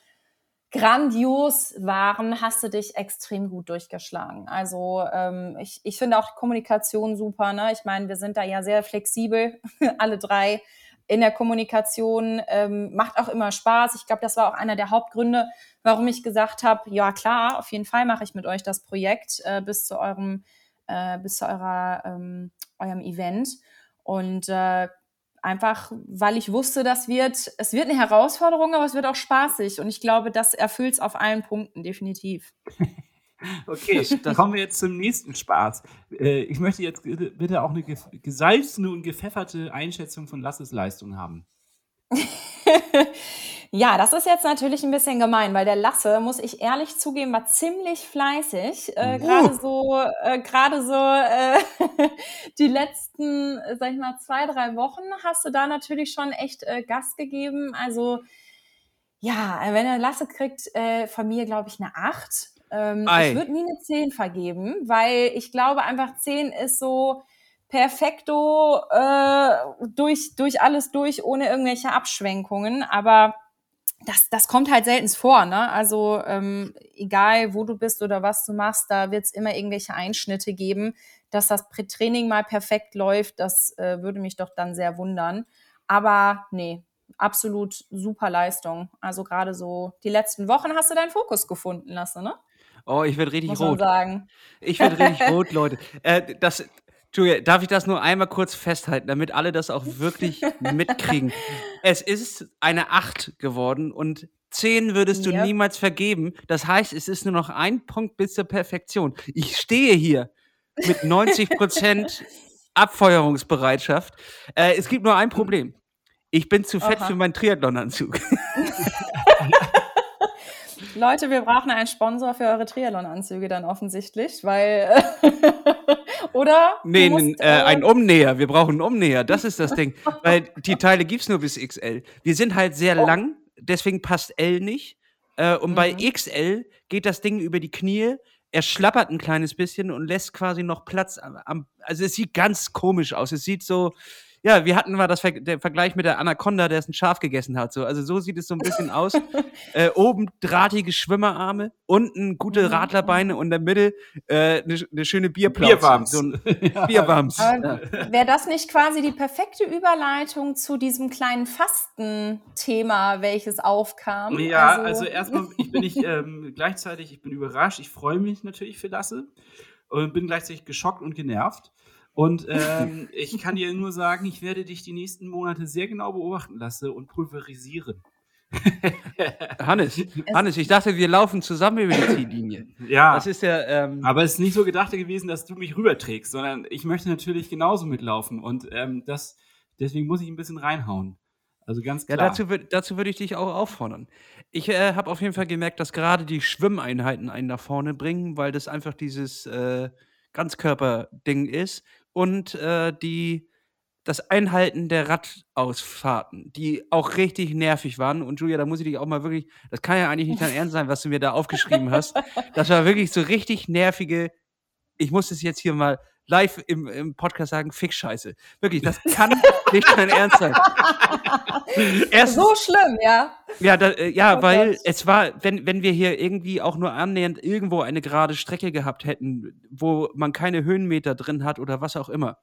grandios waren, hast du dich extrem gut durchgeschlagen. Also ähm, ich, ich finde auch die Kommunikation super. Ne? Ich meine, wir sind da ja sehr flexibel, alle drei in der Kommunikation. Ähm, macht auch immer Spaß. Ich glaube, das war auch einer der Hauptgründe, warum ich gesagt habe, ja klar, auf jeden Fall mache ich mit euch das Projekt äh, bis zu eurem äh, bis zu eurer, ähm, eurem Event. Und äh, einfach, weil ich wusste, das wird, es wird eine Herausforderung, aber es wird auch spaßig. Und ich glaube, das erfüllt es auf allen Punkten, definitiv. Okay, dann kommen wir jetzt zum nächsten Spaß. Äh, ich möchte jetzt bitte auch eine gesalzene und gepfefferte Einschätzung von Lasses Leistung haben. ja, das ist jetzt natürlich ein bisschen gemein, weil der Lasse, muss ich ehrlich zugeben, war ziemlich fleißig. Äh, Uh. gerade so, äh, gerade so äh, die letzten, sag ich mal, zwei, drei Wochen hast du da natürlich schon echt äh, Gas gegeben. Also ja, wenn der Lasse kriegt äh, von mir, glaube ich, eine 8. Ähm, ich würde nie eine 10 vergeben, weil ich glaube einfach 10 ist so, perfekto äh, durch, durch alles durch, ohne irgendwelche Abschwenkungen. Aber das, das kommt halt selten vor, ne? Also ähm, egal, wo du bist oder was du machst, da wird es immer irgendwelche Einschnitte geben. Dass das Training mal perfekt läuft, das äh, würde mich doch dann sehr wundern. Aber nee, absolut super Leistung. Also gerade so die letzten Wochen hast du deinen Fokus gefunden lassen, ne? Oh, ich werde richtig Muss rot. sagen. Ich werde richtig rot, Leute. Äh, das, Julia, darf ich das nur einmal kurz festhalten, damit alle das auch wirklich mitkriegen? Es ist eine 8 geworden und 10 würdest du Yep. niemals vergeben. Das heißt, es ist nur noch ein Punkt bis zur Perfektion. Ich stehe hier mit 90% Abfeuerungsbereitschaft. Äh, es gibt nur ein Problem. Ich bin zu fett Aha. für meinen Triathlon-Anzug. Leute, wir brauchen einen Sponsor für eure Triathlon-Anzüge dann offensichtlich, weil oder? Nee, musst, nen- äh, ein Umnäher. Wir brauchen einen Umnäher. Das ist das Ding. Weil die Teile gibt es nur bis XL. Wir sind halt sehr Oh. lang, deswegen passt L nicht. Äh, und bei Mhm. XL geht das Ding über die Knie. Er schlappert ein kleines bisschen und lässt quasi noch Platz am. am also es sieht ganz komisch aus. Es sieht so. Ja, wir hatten mal das Ver der Vergleich mit der Anaconda, der es ein Schaf gegessen hat. So. Also so sieht es so ein bisschen aus. Äh, oben drahtige Schwimmerarme, unten gute Mhm. Radlerbeine und in der Mitte äh, eine eine schöne Bierplauze. Bierwams. So ein Bierwams. Aber wäre das nicht quasi die perfekte Überleitung zu diesem kleinen Fasten-Thema, welches aufkam? Ja, also, erstmal, ich bin nicht ähm, gleichzeitig, ich bin überrascht, ich freue mich natürlich für Lasse und bin gleichzeitig geschockt und genervt. Und ähm, ich kann dir nur sagen, ich werde dich die nächsten Monate sehr genau beobachten lassen und pulverisieren. Hannes, Hannes, ich dachte, wir laufen zusammen über die Ziellinie. Ja, Das ist ja, ähm, aber es ist nicht so gedacht gewesen, dass du mich rüberträgst, sondern ich möchte natürlich genauso mitlaufen und ähm, das, deswegen muss ich ein bisschen reinhauen. Also ganz ja, klar. dazu, würd- dazu würde ich dich auch auffordern. Ich äh, habe auf jeden Fall gemerkt, dass gerade die Schwimmeinheiten einen nach vorne bringen, weil das einfach dieses äh, Ganzkörper-Ding ist und äh, die das Einhalten der Radausfahrten, die auch richtig nervig waren. Und Julia, da muss ich dich auch mal wirklich, das kann ja eigentlich nicht dein Ernst sein, was du mir da aufgeschrieben hast. Das war wirklich so richtig nervige, ich muss es jetzt hier mal live im, im Podcast sagen, Fick-Scheiße. Wirklich, das kann nicht dein Ernst sein. Erstens, so schlimm, ja. ja, da, äh, ja Oh weil Gott. es war, wenn, wenn wir hier irgendwie auch nur annähernd irgendwo eine gerade Strecke gehabt hätten, wo man keine Höhenmeter drin hat oder was auch immer,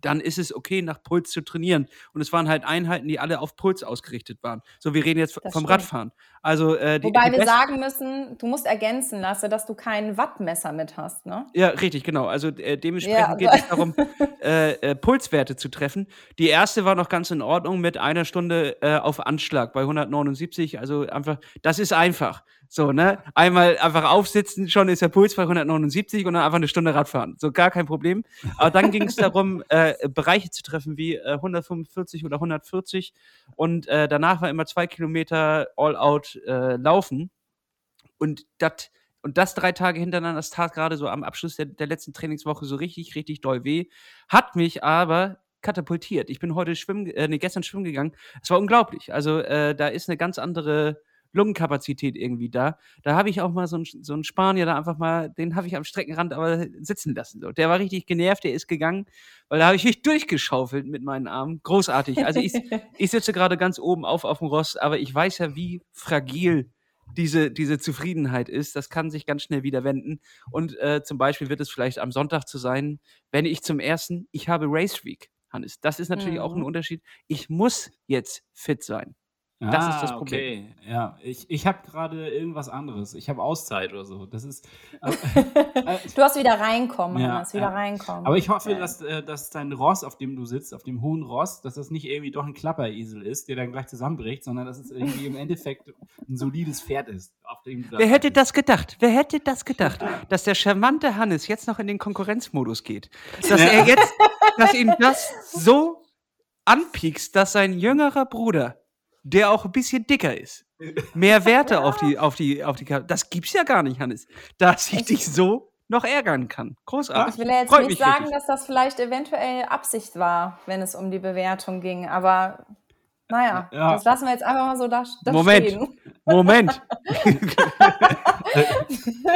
dann ist es okay, nach Puls zu trainieren. Und es waren halt Einheiten, die alle auf Puls ausgerichtet waren. So, wir reden jetzt Das vom stimmt. Radfahren. Also, äh, die, Wobei die wir sagen müssen, du musst ergänzen lassen, dass du kein Wattmesser mit hast, ne? Ja, richtig, genau. Also äh, dementsprechend Ja, geht es darum, äh, äh, Pulswerte zu treffen. Die erste war noch ganz in Ordnung mit einer Stunde äh, auf Anschlag bei 179. Also einfach, das ist einfach. So, ne? Einmal einfach aufsitzen, schon ist der Puls bei 179 und dann einfach eine Stunde Radfahren. So, gar kein Problem. Aber dann ging es darum, äh, Bereiche zu treffen wie äh, 145 oder 140. Und äh, danach war immer zwei Kilometer All-Out äh, laufen. Und das und das drei Tage hintereinander, das tat gerade so am Abschluss der, der letzten Trainingswoche so richtig, richtig doll weh. Hat mich aber katapultiert. Ich bin heute schwimmen, äh, nee, gestern schwimmen gegangen. Es war unglaublich. Also äh, da ist eine ganz andere Lungenkapazität irgendwie da. Da habe ich auch mal so einen, so einen Spanier da einfach mal, den habe ich am Streckenrand aber sitzen lassen. So. Der war richtig genervt, der ist gegangen, weil da habe ich mich durchgeschaufelt mit meinen Armen. Großartig. Also ich, ich sitze gerade ganz oben auf auf dem Ross, aber ich weiß ja, wie fragil diese, diese Zufriedenheit ist. Das kann sich ganz schnell wieder wenden. Und äh, zum Beispiel wird es vielleicht am Sonntag zu sein, wenn ich zum ersten, ich habe Race Week, Hannes. Das ist natürlich auch ein Mhm. Unterschied. Ich muss jetzt fit sein. Das ist das Ah, Problem. Okay, ja. Ich, ich habe gerade irgendwas anderes. Ich habe Auszeit oder so. Das ist. äh, Du hast wieder reinkommen, Ja, Hannes, wieder ja. reinkommen. Aber ich hoffe, Ja. dass, äh, dass dein Ross, auf dem du sitzt, auf dem hohen Ross, dass das nicht irgendwie doch ein Klapperesel ist, der dann gleich zusammenbricht, sondern dass es irgendwie im Endeffekt ein solides Pferd ist. Auf dem du Wer hätte das gedacht? Wer hätte das gedacht, dass der charmante Hannes jetzt noch in den Konkurrenzmodus geht? Dass er jetzt, dass ihm das so anpiekst, dass sein jüngerer Bruder, der auch ein bisschen dicker ist, mehr Werte auf die, auf die, auf die, Ka- das gibt's ja gar nicht, Hannes. Dass ich Ich- dich so noch ärgern kann. Großartig. Ich will ja jetzt Freut nicht sagen, wirklich. dass das vielleicht eventuell Absicht war, wenn es um die Bewertung ging, aber naja, Ja. das lassen wir jetzt einfach mal so da, da Moment. stehen. Moment.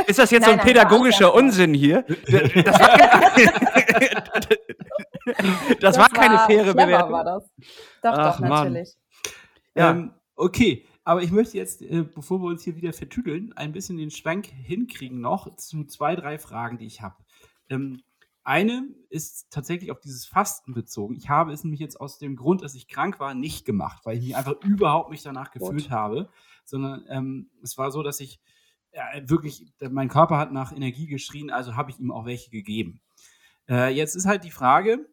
ist das jetzt so Nein, ein nein, pädagogischer Unsinn hier? Das war, Das, war keine faire Bewertung. War das. Doch, Ach, doch, Mann. Ja. Ähm, okay, aber ich möchte jetzt, äh, bevor wir uns hier wieder vertüdeln, ein bisschen den Schwank hinkriegen noch zu zwei, drei Fragen, die ich habe. Ähm, eine ist tatsächlich auf dieses Fasten bezogen. Ich habe es nämlich jetzt aus dem Grund, dass ich krank war, nicht gemacht, weil ich mich einfach überhaupt nicht danach gefühlt habe, sondern ähm, es war so, dass ich äh, wirklich, mein Körper hat nach Energie geschrien, also habe ich ihm auch welche gegeben. Äh, jetzt ist halt die Frage,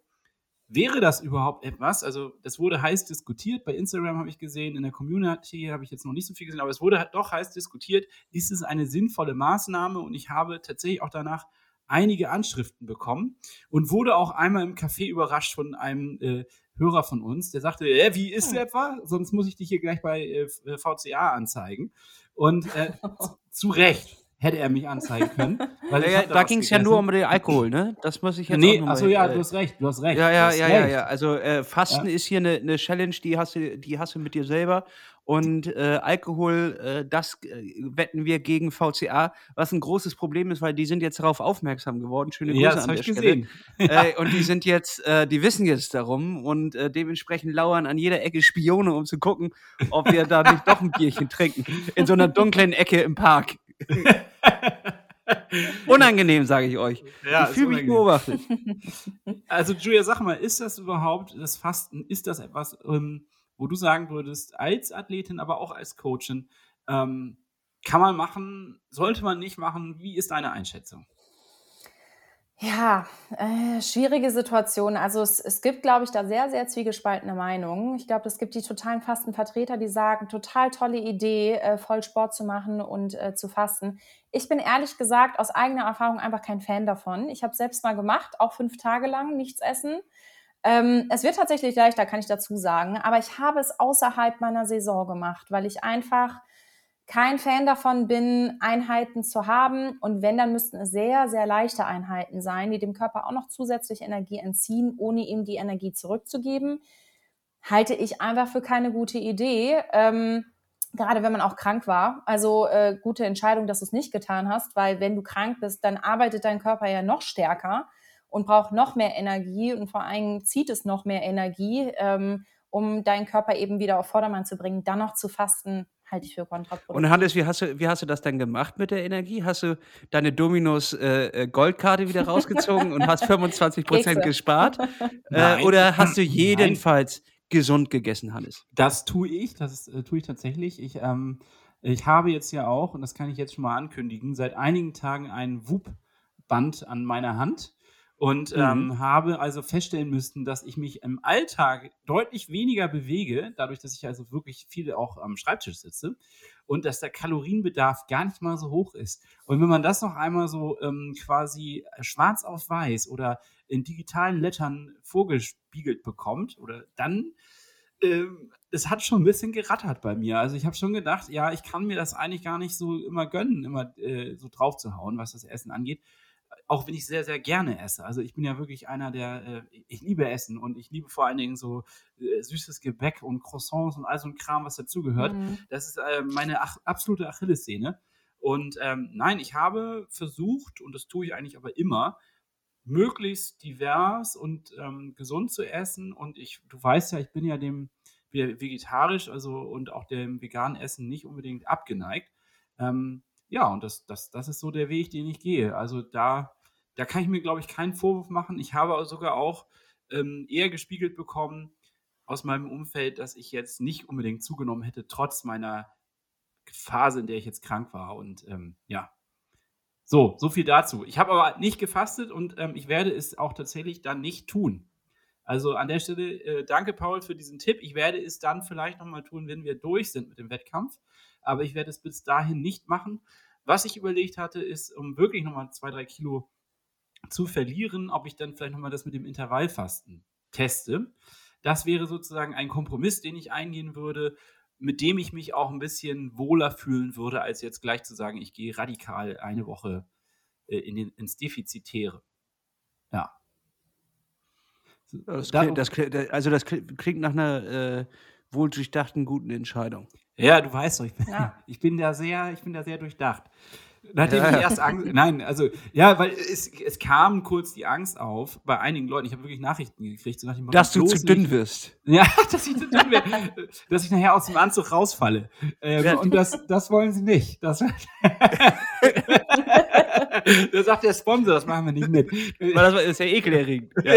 Wäre das überhaupt etwas? Also, das wurde heiß diskutiert. Bei Instagram habe ich gesehen, in der Community habe ich jetzt noch nicht so viel gesehen, aber es wurde doch heiß diskutiert. Ist es eine sinnvolle Maßnahme? Und ich habe tatsächlich auch danach einige Anschriften bekommen und wurde auch einmal im Café überrascht von einem äh, Hörer von uns, der sagte: äh, Wie ist Hm. etwa? Sonst muss ich dich hier gleich bei äh, VCA anzeigen. Und äh, zu Recht hätte er mich anzeigen können. Weil Ja, da ging es ja nur um den Alkohol, ne? Das muss ich jetzt Nee, auch noch mal, achso, ja, äh, du hast recht, du hast recht. Ja, ja, ja, ja, ja. Also äh, Fasten ist hier eine ne Challenge, die hast, du, die hast du mit dir selber. Und äh, Alkohol, äh, das äh, wetten wir gegen VCA, was ein großes Problem ist, weil die sind jetzt darauf aufmerksam geworden. Schöne Grüße Ja, das an der ich Stelle. gesehen. Äh, und die sind jetzt, äh, die wissen jetzt darum und äh, dementsprechend lauern an jeder Ecke Spione, um zu gucken, ob wir da nicht doch ein Bierchen trinken. In so einer dunklen Ecke im Park. Unangenehm, sage ich euch. Ja, ich fühle mich beobachtet. Also, Julia, sag mal, ist das überhaupt, das Fasten, ist das etwas, ähm, wo du sagen würdest, als Athletin, aber auch als Coachin, ähm, kann man machen, sollte man nicht machen? Wie ist deine Einschätzung? Ja, äh, schwierige Situation. Also es, es gibt, glaube ich, da sehr, sehr zwiegespaltene Meinungen. Ich glaube, es gibt die totalen Fastenvertreter, die sagen, total tolle Idee, äh, voll Sport zu machen und äh, zu fasten. Ich bin ehrlich gesagt aus eigener Erfahrung einfach kein Fan davon. Ich habe selbst mal gemacht, auch fünf Tage lang nichts essen. Ähm, es wird tatsächlich leichter, kann ich dazu sagen, aber ich habe es außerhalb meiner Saison gemacht, weil ich einfach kein Fan davon bin, Einheiten zu haben. Und wenn, dann müssten es sehr, sehr leichte Einheiten sein, die dem Körper auch noch zusätzlich Energie entziehen, ohne ihm die Energie zurückzugeben. Halte ich einfach für keine gute Idee. Ähm, gerade wenn man auch krank war. Also äh, gute Entscheidung, dass du es nicht getan hast, weil wenn du krank bist, dann arbeitet dein Körper ja noch stärker und braucht noch mehr Energie und vor allem zieht es noch mehr Energie, ähm, um deinen Körper eben wieder auf Vordermann zu bringen. Dann noch zu fasten, halte ich für kontraproduktiv. Und Hannes, wie hast, du, wie hast du das dann gemacht mit der Energie? Hast du deine Dominos äh, äh, Goldkarte wieder rausgezogen und hast 25 Prozent gespart? äh, Nein. oder hast du Nein. jedenfalls gesund gegessen, Hannes? Das tue ich, das äh, tue ich tatsächlich. Ich, ähm, ich habe jetzt ja auch, und das kann ich jetzt schon mal ankündigen, seit einigen Tagen ein WUP-Band an meiner Hand und Mhm. ähm, habe also feststellen müssen, dass ich mich im Alltag deutlich weniger bewege, dadurch, dass ich also wirklich viel auch am Schreibtisch sitze und dass der Kalorienbedarf gar nicht mal so hoch ist. Und wenn man das noch einmal so ähm, quasi schwarz auf weiß oder in digitalen Lettern vorgespiegelt bekommt, oder dann ähm, es hat schon ein bisschen gerattert bei mir. Also ich habe schon gedacht, ja, ich kann mir das eigentlich gar nicht so immer gönnen, immer äh, so drauf zu hauen, was das Essen angeht. Auch wenn ich sehr, sehr gerne esse. Also ich bin ja wirklich einer, der, äh, ich liebe Essen und ich liebe vor allen Dingen so äh, süßes Gebäck und Croissants und all so ein Kram, was dazugehört. Mhm. Das ist äh, meine ach absolute Achillessehne. Und ähm, nein, ich habe versucht, und das tue ich eigentlich aber immer, möglichst divers und ähm, gesund zu essen. Und ich, du weißt ja, ich bin ja dem ve- vegetarisch, also und auch dem veganen Essen nicht unbedingt abgeneigt. Ähm, ja, und das, das, das ist so der Weg, den ich gehe. Also da, da kann ich mir, glaube ich, keinen Vorwurf machen. Ich habe sogar auch ähm, eher gespiegelt bekommen aus meinem Umfeld, dass ich jetzt nicht unbedingt zugenommen hätte, trotz meiner Phase, in der ich jetzt krank war. Und ähm, ja, so, so viel dazu. Ich habe aber nicht gefastet und ähm, ich werde es auch tatsächlich dann nicht tun. Also an der Stelle, äh, danke Paul für diesen Tipp. Ich werde es dann vielleicht nochmal tun, wenn wir durch sind mit dem Wettkampf. Aber ich werde es bis dahin nicht machen. Was ich überlegt hatte, ist, um wirklich nochmal zwei, drei Kilo zu verlieren, ob ich dann vielleicht nochmal das mit dem Intervallfasten teste. Das wäre sozusagen ein Kompromiss, den ich eingehen würde, mit dem ich mich auch ein bisschen wohler fühlen würde, als jetzt gleich zu sagen, ich gehe radikal eine Woche äh, in den, ins Defizitäre. Ja. Das klingt, das klingt, also das klingt nach einer äh, wohldurchdachten, guten Entscheidung. Ja, du weißt doch, ich bin, Ja. ich bin da sehr, ich bin da sehr durchdacht. Nachdem Ja, ich erst Angst, nein, also, ja, weil es, es kam kurz die Angst auf bei einigen Leuten. Ich habe wirklich Nachrichten gekriegt, so nach dem Dass du zu dünn nicht- wirst. Ja, dass ich zu dünn werde, dass ich nachher aus dem Anzug rausfalle. Ähm, Ja. Und das, das wollen sie nicht. Das, da sagt der Sponsor, das machen wir nicht mit. Weil das ist ja ekelerregend. Ja.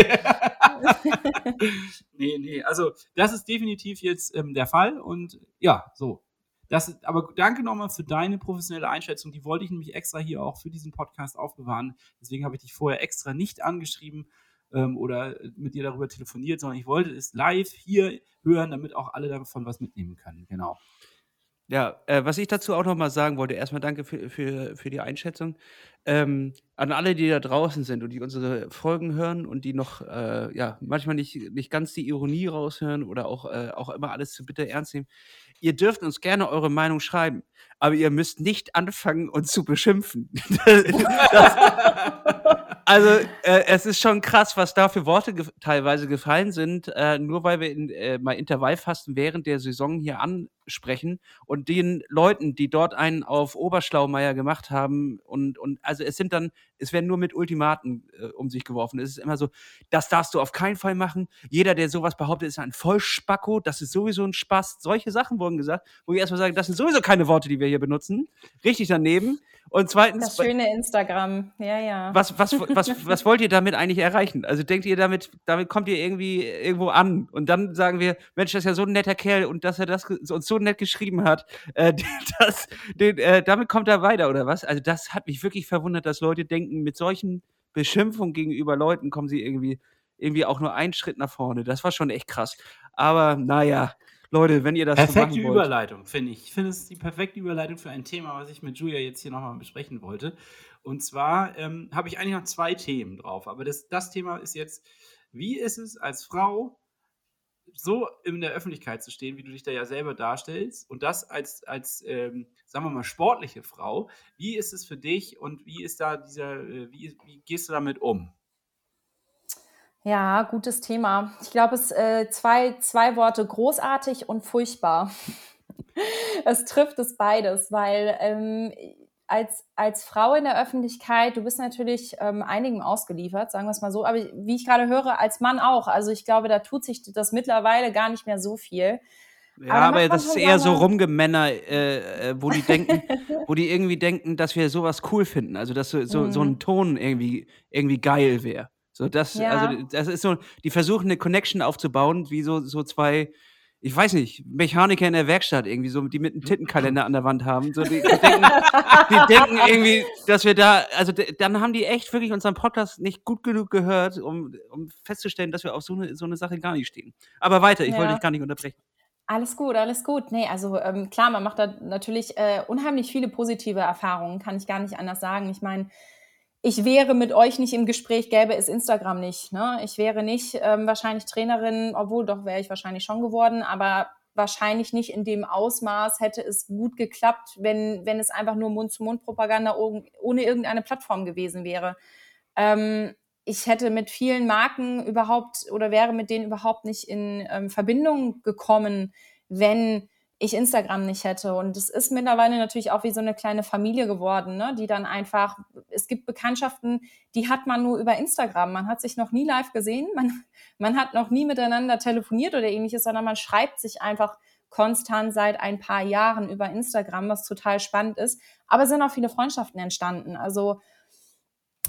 nee, nee, also das ist definitiv jetzt ähm, der Fall und ja, so. Das ist, aber danke nochmal für deine professionelle Einschätzung. Die wollte ich nämlich extra hier auch für diesen Podcast aufbewahren. Deswegen habe ich dich vorher extra nicht angeschrieben ähm, oder mit dir darüber telefoniert, sondern ich wollte es live hier hören, damit auch alle davon was mitnehmen können. Genau. Ja, äh, was ich dazu auch noch mal sagen wollte, erstmal danke für, für, für die Einschätzung. Ähm, an alle, die da draußen sind und die unsere Folgen hören und die noch äh, ja, manchmal nicht, nicht ganz die Ironie raushören oder auch, äh, auch immer alles zu bitter ernst nehmen. Ihr dürft uns gerne eure Meinung schreiben, aber ihr müsst nicht anfangen, uns zu beschimpfen. das, also, äh, es ist schon krass, was da für Worte gef teilweise gefallen sind, äh, nur weil wir in, äh, mal Intervallfasten während der Saison hier ansprechen und den Leuten, die dort einen auf Oberschlaumeier gemacht haben und, und also es sind dann, es werden nur mit Ultimaten äh, um sich geworfen. Es ist immer so, das darfst du auf keinen Fall machen. Jeder, der sowas behauptet, ist ein Vollspacko, das ist sowieso ein Spaß. Solche Sachen wurden gesagt, wo ich erstmal sage, das sind sowieso keine Worte, die wir hier benutzen. Richtig daneben. Und zweitens, Das schöne Instagram. Ja, ja. was, was, was, was wollt ihr damit eigentlich erreichen? Also denkt ihr damit, damit kommt ihr irgendwie irgendwo an und dann sagen wir, Mensch, das ist ja so ein netter Kerl und dass er das uns so nett geschrieben hat, äh, das, den, äh, damit kommt er weiter oder was? Also das hat mich wirklich verwundert, dass Leute denken, mit solchen Beschimpfungen gegenüber Leuten kommen sie irgendwie, irgendwie auch nur einen Schritt nach vorne. Das war schon echt krass. Aber naja, Leute, wenn ihr das so Perfekte machen wollt. Überleitung, finde ich. Ich finde es die perfekte Überleitung für ein Thema, was ich mit Julia jetzt hier nochmal besprechen wollte. Und zwar ähm, habe ich eigentlich noch zwei Themen drauf. Aber das, das Thema ist jetzt, wie ist es als Frau, so in der Öffentlichkeit zu stehen, wie du dich da ja selber darstellst, und das als, als ähm, sagen wir mal, sportliche Frau. Wie ist es für dich und wie ist da dieser, äh, wie, wie gehst du damit um? Ja, gutes Thema. Ich glaube, es äh, zwei, zwei Worte, großartig und furchtbar. es trifft es beides, weil ähm, als, als Frau in der Öffentlichkeit, du bist natürlich ähm, einigem ausgeliefert, sagen wir es mal so, aber wie ich gerade höre, als Mann auch. Also ich glaube, da tut sich das mittlerweile gar nicht mehr so viel. Ja, Aber aber das ist eher so. Rumgemänner, äh, äh, wo die denken, wo die irgendwie denken, dass wir sowas cool finden. Also, dass so, so, so ein Ton irgendwie, irgendwie geil wäre. So, das, Ja. also, das ist so, die versuchen eine Connection aufzubauen, wie so, so zwei, ich weiß nicht, Mechaniker in der Werkstatt irgendwie, so, die mit einem Tittenkalender an der Wand haben. So, die, die, denken, die denken irgendwie, dass wir da, also dann haben die echt wirklich unseren Podcast nicht gut genug gehört, um, um festzustellen, dass wir auf so eine, so eine Sache gar nicht stehen. Aber weiter, ich wollte Ja. dich gar nicht unterbrechen. Alles gut, alles gut. Nee, also ähm, klar, man macht da natürlich äh, unheimlich viele positive Erfahrungen, kann ich gar nicht anders sagen. Ich meine, ich wäre mit euch nicht im Gespräch, gäbe es Instagram nicht. Ne? Ich wäre nicht ähm, wahrscheinlich Trainerin, obwohl doch wäre ich wahrscheinlich schon geworden, aber wahrscheinlich nicht in dem Ausmaß hätte es gut geklappt, wenn, wenn es einfach nur Mund-zu-Mund-Propaganda ohne irgendeine Plattform gewesen wäre. Ähm, ich hätte mit vielen Marken überhaupt oder wäre mit denen überhaupt nicht in ähm, Verbindung gekommen, wenn ich Instagram nicht hätte. Und es ist mittlerweile natürlich auch wie so eine kleine Familie geworden, ne? die dann einfach, es gibt Bekanntschaften, die hat man nur über Instagram. Man hat sich noch nie live gesehen, man, man hat noch nie miteinander telefoniert oder ähnliches, sondern man schreibt sich einfach konstant seit ein paar Jahren über Instagram, was total spannend ist. Aber es sind auch viele Freundschaften entstanden. Also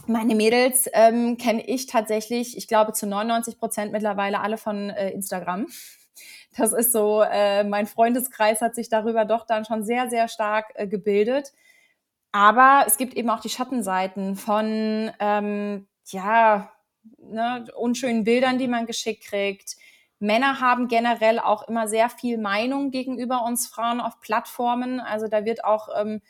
meine Mädels ähm, kenne ich tatsächlich, ich glaube zu 99 Prozent mittlerweile alle von äh, Instagram. Das ist so, äh, mein Freundeskreis hat sich darüber doch dann schon sehr, sehr stark äh, gebildet. Aber es gibt eben auch die Schattenseiten von, ähm, ja, ne, unschönen Bildern, die man geschickt kriegt. Männer haben generell auch immer sehr viel Meinung gegenüber uns Frauen auf Plattformen. Also da wird auch ähm,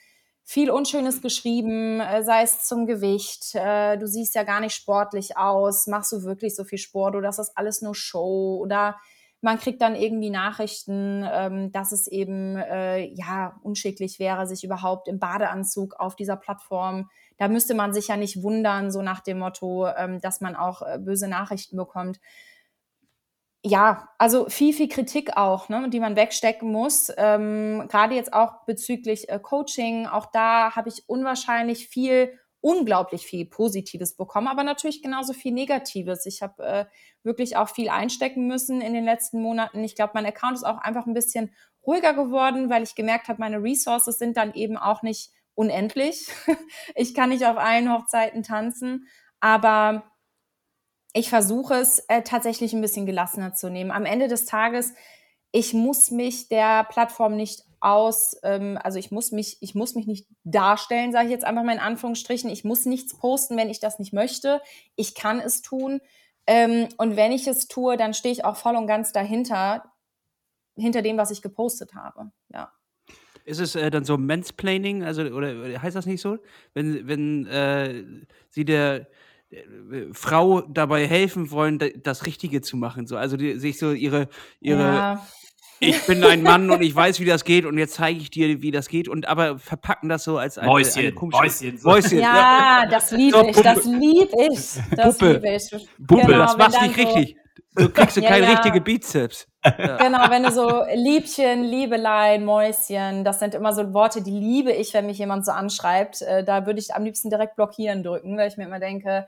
viel Unschönes geschrieben, äh, sei es zum Gewicht. Äh, du siehst ja gar nicht sportlich aus. Machst du wirklich so viel Sport oder ist das alles nur Show? Oder man kriegt dann irgendwie Nachrichten, ähm, dass es eben äh, ja unschicklich wäre, sich überhaupt im Badeanzug auf dieser Plattform. Da müsste man sich ja nicht wundern, so nach dem Motto, ähm, dass man auch äh, böse Nachrichten bekommt. ja, also viel, viel Kritik auch, ne, die man wegstecken muss. Ähm, Gerade jetzt auch bezüglich äh, Coaching, auch da habe ich unwahrscheinlich viel, unglaublich viel Positives bekommen, aber natürlich genauso viel Negatives. Ich habe äh, wirklich auch viel einstecken müssen in den letzten Monaten. Ich glaube, mein Account ist auch einfach ein bisschen ruhiger geworden, weil ich gemerkt habe, meine Resources sind dann eben auch nicht unendlich. ich kann nicht auf allen Hochzeiten tanzen, aber ich versuche es äh, tatsächlich ein bisschen gelassener zu nehmen. Am Ende des Tages, ich muss mich der Plattform nicht aus, ähm, also ich muss mich, ich muss mich nicht darstellen, sage ich jetzt einfach mal in Anführungsstrichen. Ich muss nichts posten, wenn ich das nicht möchte. Ich kann es tun. Ähm, und wenn ich es tue, dann stehe ich auch voll und ganz dahinter, hinter dem, was ich gepostet habe. Ja. Ist es äh, dann so Mansplaining, also oder heißt das nicht so? Wenn, wenn äh, sie der äh, Frau dabei helfen wollen, das Richtige zu machen. So, also die, sich so ihre, ihre Ja. Ich bin ein Mann und ich weiß, wie das geht und jetzt zeige ich dir, wie das geht und aber verpacken das so als eine, eine Mäuschen, komische Mäuschen, so. Mäuschen, ja. Ja, das liebe So, ich, das liebe ich. Das Puppe. liebe ich. Puppe, Genau, das machst dann nicht so- richtig. So kriegst du Ja, keine ja. richtige Bizeps. Genau, wenn du so Liebchen, Liebelein, Mäuschen, das sind immer so Worte, die liebe ich, wenn mich jemand so anschreibt. Äh, da würde ich am liebsten direkt blockieren drücken, weil ich mir immer denke,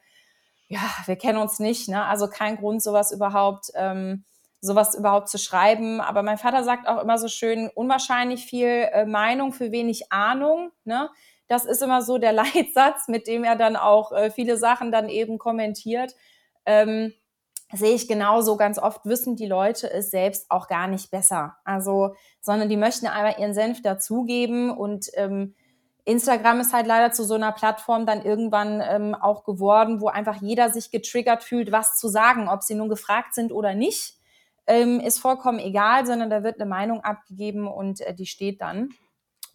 ja, wir kennen uns nicht, ne? Also kein Grund, sowas überhaupt, ähm, sowas überhaupt zu schreiben. Aber mein Vater sagt auch immer so schön, unwahrscheinlich viel äh, Meinung für wenig Ahnung, ne? Das ist immer so der Leitsatz, mit dem er dann auch äh, viele Sachen dann eben kommentiert. Ähm, sehe ich genauso. Ganz oft wissen die Leute es selbst auch gar nicht besser. Also, sondern die möchten einfach ihren Senf dazugeben und ähm, Instagram ist halt leider zu so einer Plattform dann irgendwann ähm, auch geworden, wo einfach jeder sich getriggert fühlt, was zu sagen, ob sie nun gefragt sind oder nicht, ähm, ist vollkommen egal, sondern da wird eine Meinung abgegeben und äh, die steht dann.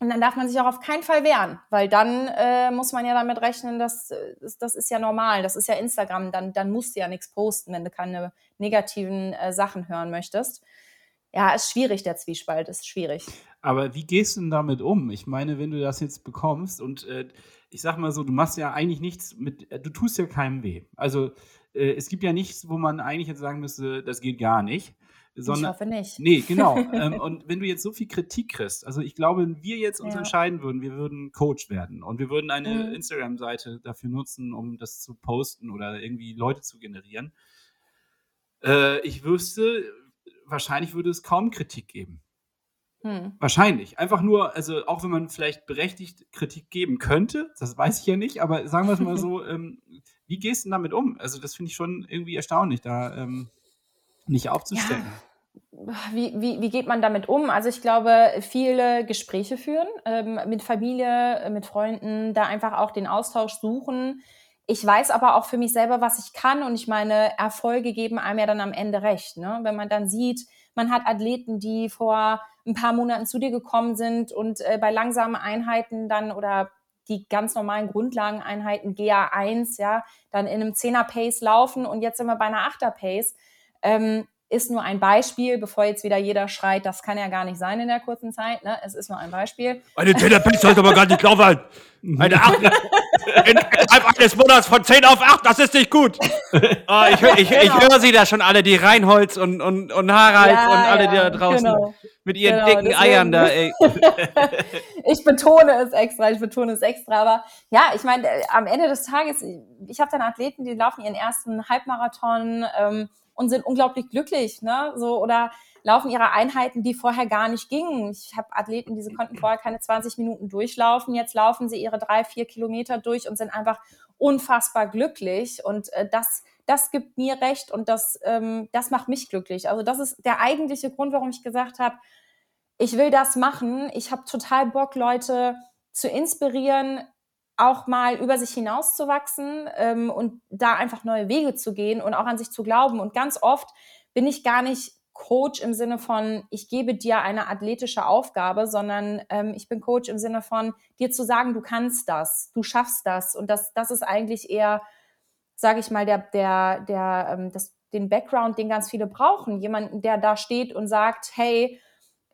Und dann darf man sich auch auf keinen Fall wehren, weil dann äh, muss man ja damit rechnen, dass äh, das, ist ja normal, das ist ja Instagram, dann, dann musst du ja nichts posten, wenn du keine negativen äh, Sachen hören möchtest. Ja, ist schwierig, der Zwiespalt ist schwierig. Aber wie gehst du denn damit um? Ich meine, wenn du das jetzt bekommst und äh, ich sag mal so, du machst ja eigentlich nichts mit, äh, du tust ja keinem weh. Also äh, es gibt ja nichts, wo man eigentlich jetzt sagen müsste, das geht gar nicht. Ich Sondern, hoffe nicht. Nee, genau. ähm, und wenn du jetzt so viel Kritik kriegst, also ich glaube, wenn wir jetzt uns Ja. entscheiden würden, wir würden Coach werden und wir würden eine Mhm. Instagram-Seite dafür nutzen, um das zu posten oder irgendwie Leute zu generieren, äh, ich wüsste, wahrscheinlich würde es kaum Kritik geben. Hm. Wahrscheinlich. Einfach nur, also auch wenn man vielleicht berechtigt Kritik geben könnte, das weiß ich ja nicht, aber sagen wir es mal so, ähm, wie gehst du denn damit um? Also das finde ich schon irgendwie erstaunlich, da ähm, nicht aufzustecken. Wie, wie, wie geht man damit um? Also ich glaube, viele Gespräche führen ähm, mit Familie, äh, mit Freunden, da einfach auch den Austausch suchen. Ich weiß aber auch für mich selber, was ich kann und ich meine, Erfolge geben einem ja dann am Ende recht. Ne? Wenn man dann sieht, man hat Athleten, die vor ein paar Monaten zu dir gekommen sind und äh, bei langsamen Einheiten dann oder die ganz normalen Grundlageneinheiten GA1, ja, dann in einem 10er Pace laufen und jetzt sind wir bei einer 8er Pace. Ähm, ist nur ein Beispiel, bevor jetzt wieder jeder schreit, das kann ja gar nicht sein in der kurzen Zeit. Ne? Es ist nur ein Beispiel. Eine Therapie sollte aber gar nicht laufen. Eine 8. In, innerhalb eines Monats von 10 auf 8, das ist nicht gut. Ah, ich ich, ich Genau. höre sie da schon alle, die Reinholz und, und, und Harald Ja, und alle, die ja, da draußen genau. mit ihren Genau, dicken deswegen- Eiern da, ey. ich betone es extra, ich betone es extra. Aber ja, ich meine, äh, am Ende des Tages, ich habe dann Athleten, die laufen ihren ersten Halbmarathon ähm, und sind unglaublich glücklich, ne? So oder laufen ihre Einheiten, die vorher gar nicht gingen. Ich habe Athleten, die sie konnten vorher keine 20 Minuten durchlaufen. Jetzt laufen sie ihre drei, vier Kilometer durch und sind einfach unfassbar glücklich. Und äh, das, das gibt mir recht und das, ähm, das macht mich glücklich. Also das ist der eigentliche Grund, warum ich gesagt habe, ich will das machen. Ich habe total Bock, Leute zu inspirieren, auch mal über sich hinauszuwachsen ähm, und da einfach neue Wege zu gehen und auch an sich zu glauben. Und ganz oft bin ich gar nicht Coach im Sinne von, ich gebe dir eine athletische Aufgabe, sondern ähm, ich bin Coach im Sinne von, dir zu sagen, du kannst das, du schaffst das. Und das, das ist eigentlich eher, sage ich mal, der, der, der, ähm, das, den Background, den ganz viele brauchen. Jemanden, der da steht und sagt, hey,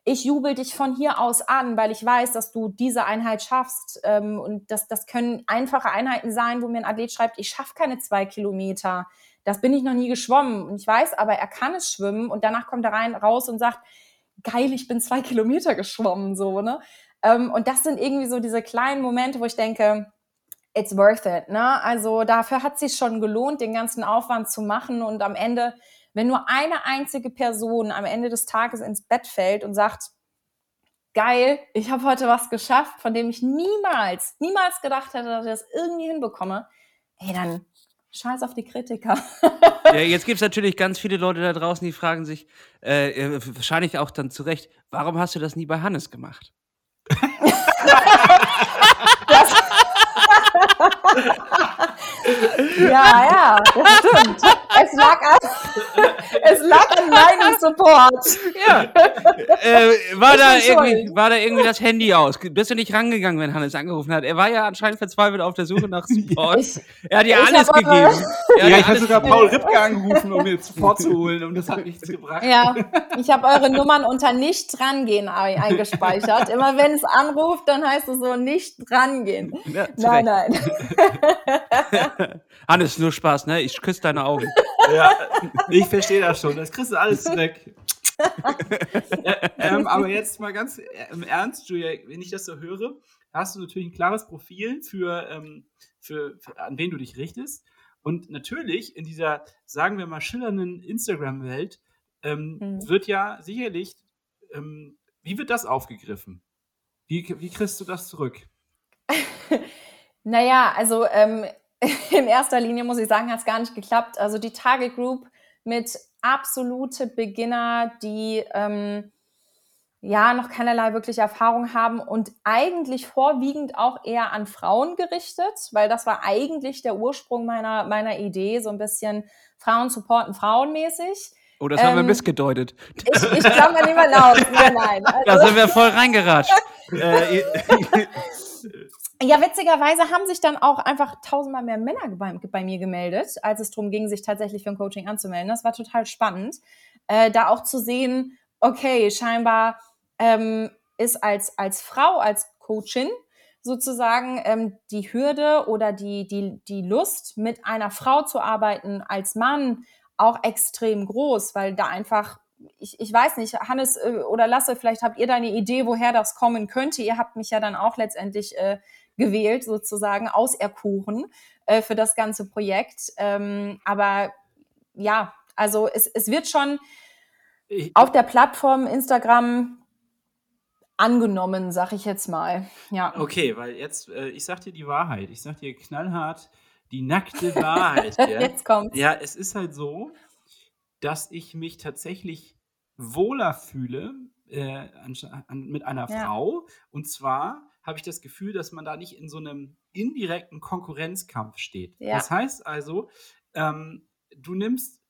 ich jubel dich von hier aus an, weil ich weiß, dass du diese Einheit schaffst. Ähm, und das, das können einfache Einheiten sein, wo mir ein Athlet schreibt, ich schaffe keine zwei Kilometer. Das bin ich noch nie geschwommen. Und ich weiß aber, er kann es schwimmen. Und danach kommt er rein, raus und sagt, geil, ich bin zwei Kilometer geschwommen, so, ne? Ähm, und das sind irgendwie so diese kleinen Momente, wo ich denke, it's worth it, ne? Also dafür hat es sich schon gelohnt, den ganzen Aufwand zu machen und am Ende wenn nur eine einzige Person am Ende des Tages ins Bett fällt und sagt, geil, ich habe heute was geschafft, von dem ich niemals, niemals gedacht hätte, dass ich das irgendwie hinbekomme, ey, dann scheiß auf die Kritiker. ja, jetzt gibt es natürlich ganz viele Leute da draußen, die fragen sich, äh, äh, wahrscheinlich auch dann zu Recht, warum hast du das nie bei Hannes gemacht? ja, ja, das stimmt. Es lag an, es lag an meinem Support. Ja. Äh, war, da irgendwie, war da irgendwie das Handy aus? Bist du nicht rangegangen, wenn Hannes angerufen hat? Er war ja anscheinend verzweifelt auf der Suche nach Support. Ich, er hat dir alles gegeben. Ja, ich habe sogar Paul Ripke angerufen, um mir Support zu holen und das hat nichts gebracht. Ja, ich habe eure Nummern unter nicht drangehen eingespeichert. Immer wenn es anruft, dann heißt es so nicht drangehen. Ja, nein, nein. Hannes, nur Spaß, ne? Ich küsse deine Augen. Ja, ich verstehe das schon. Das kriegst du alles weg. ja, ähm, aber jetzt mal ganz äh, im Ernst, Julia, wenn ich das so höre, hast du natürlich ein klares Profil für, ähm, für, für an wen du dich richtest. Und natürlich in dieser, sagen wir mal, schillernden Instagram-Welt ähm, mhm. wird ja sicherlich, ähm, wie wird das aufgegriffen? Wie, wie kriegst du das zurück? naja, also ähm, in erster Linie muss ich sagen, hat es gar nicht geklappt. Also die Target Group mit absolute Beginner, die ähm, ja noch keinerlei wirkliche Erfahrung haben und eigentlich vorwiegend auch eher an Frauen gerichtet, weil das war eigentlich der Ursprung meiner, meiner Idee, so ein bisschen Frauen supporten frauenmäßig. Oh, das ähm, haben wir ähm, missgedeutet. Ich, ich klammer niemand aus. Nein, nein. Also, da sind wir voll reingeratscht. äh, ja, witzigerweise haben sich dann auch einfach tausendmal mehr Männer bei, bei, mir gemeldet, als es darum ging, sich tatsächlich für ein Coaching anzumelden. Das war total spannend, äh, da auch zu sehen, okay, scheinbar ähm, ist als, als Frau, als Coachin sozusagen ähm, die Hürde oder die, die, die Lust, mit einer Frau zu arbeiten als Mann auch extrem groß, weil da einfach ich, ich weiß nicht, Hannes äh, oder Lasse, vielleicht habt ihr da eine Idee, woher das kommen könnte. Ihr habt mich ja dann auch letztendlich äh, gewählt, sozusagen, auserkoren äh, für das ganze Projekt. Ähm, aber ja, also es, es wird schon ich, auf der Plattform Instagram angenommen, sag ich jetzt mal. Ja. Okay, weil jetzt, äh, ich sag dir die Wahrheit. Ich sag dir knallhart die nackte Wahrheit. ja. Jetzt kommt. Ja, es ist halt so, dass ich mich tatsächlich wohler fühle äh, an, an, mit einer ja. Frau. Und zwar habe ich das Gefühl, dass man da nicht in so einem indirekten Konkurrenzkampf steht. Ja. Das heißt also, ähm, du nimmst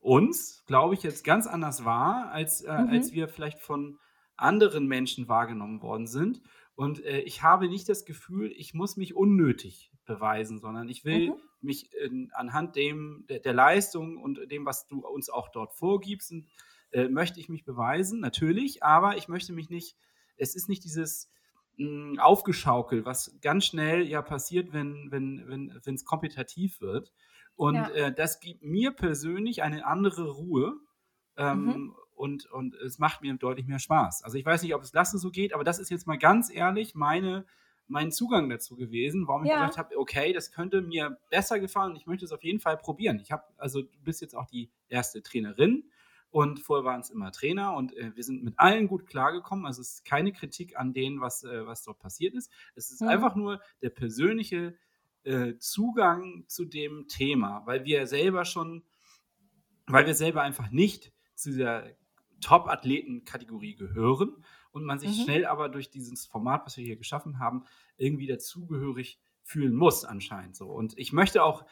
uns, glaube ich, jetzt ganz anders wahr, als, äh, mhm. als wir vielleicht von anderen Menschen wahrgenommen worden sind. Und äh, ich habe nicht das Gefühl, ich muss mich unnötig beweisen, sondern ich will mhm. mich in, anhand dem, der, der, Leistung und dem, was du uns auch dort vorgibst, und, äh, möchte ich mich beweisen, natürlich, aber ich möchte mich nicht, es ist nicht dieses, aufgeschaukelt, was ganz schnell ja passiert, wenn wenn wenn wenn es kompetitiv wird. Und ja. äh, das gibt mir persönlich eine andere Ruhe. Ähm, mhm. Und, und es macht mir deutlich mehr Spaß. Also ich weiß nicht, ob es Lasse so geht, aber das ist jetzt mal ganz ehrlich meine, mein Zugang dazu gewesen, warum ich ja. gedacht habe, okay, das könnte mir besser gefallen und ich möchte es auf jeden Fall probieren. Ich habe, also du bist jetzt auch die erste Trainerin und vorher waren es immer Trainer und äh, wir sind mit allen gut klargekommen. Also es ist keine Kritik an denen, was, äh, was dort passiert ist. Es ist mhm. einfach nur der persönliche äh, Zugang zu dem Thema, weil wir selber schon, weil wir selber einfach nicht zu dieser Top-Athleten-Kategorie gehören und man sich mhm. schnell aber durch dieses Format, was wir hier geschaffen haben, irgendwie dazugehörig fühlen muss anscheinend so. Und ich möchte auch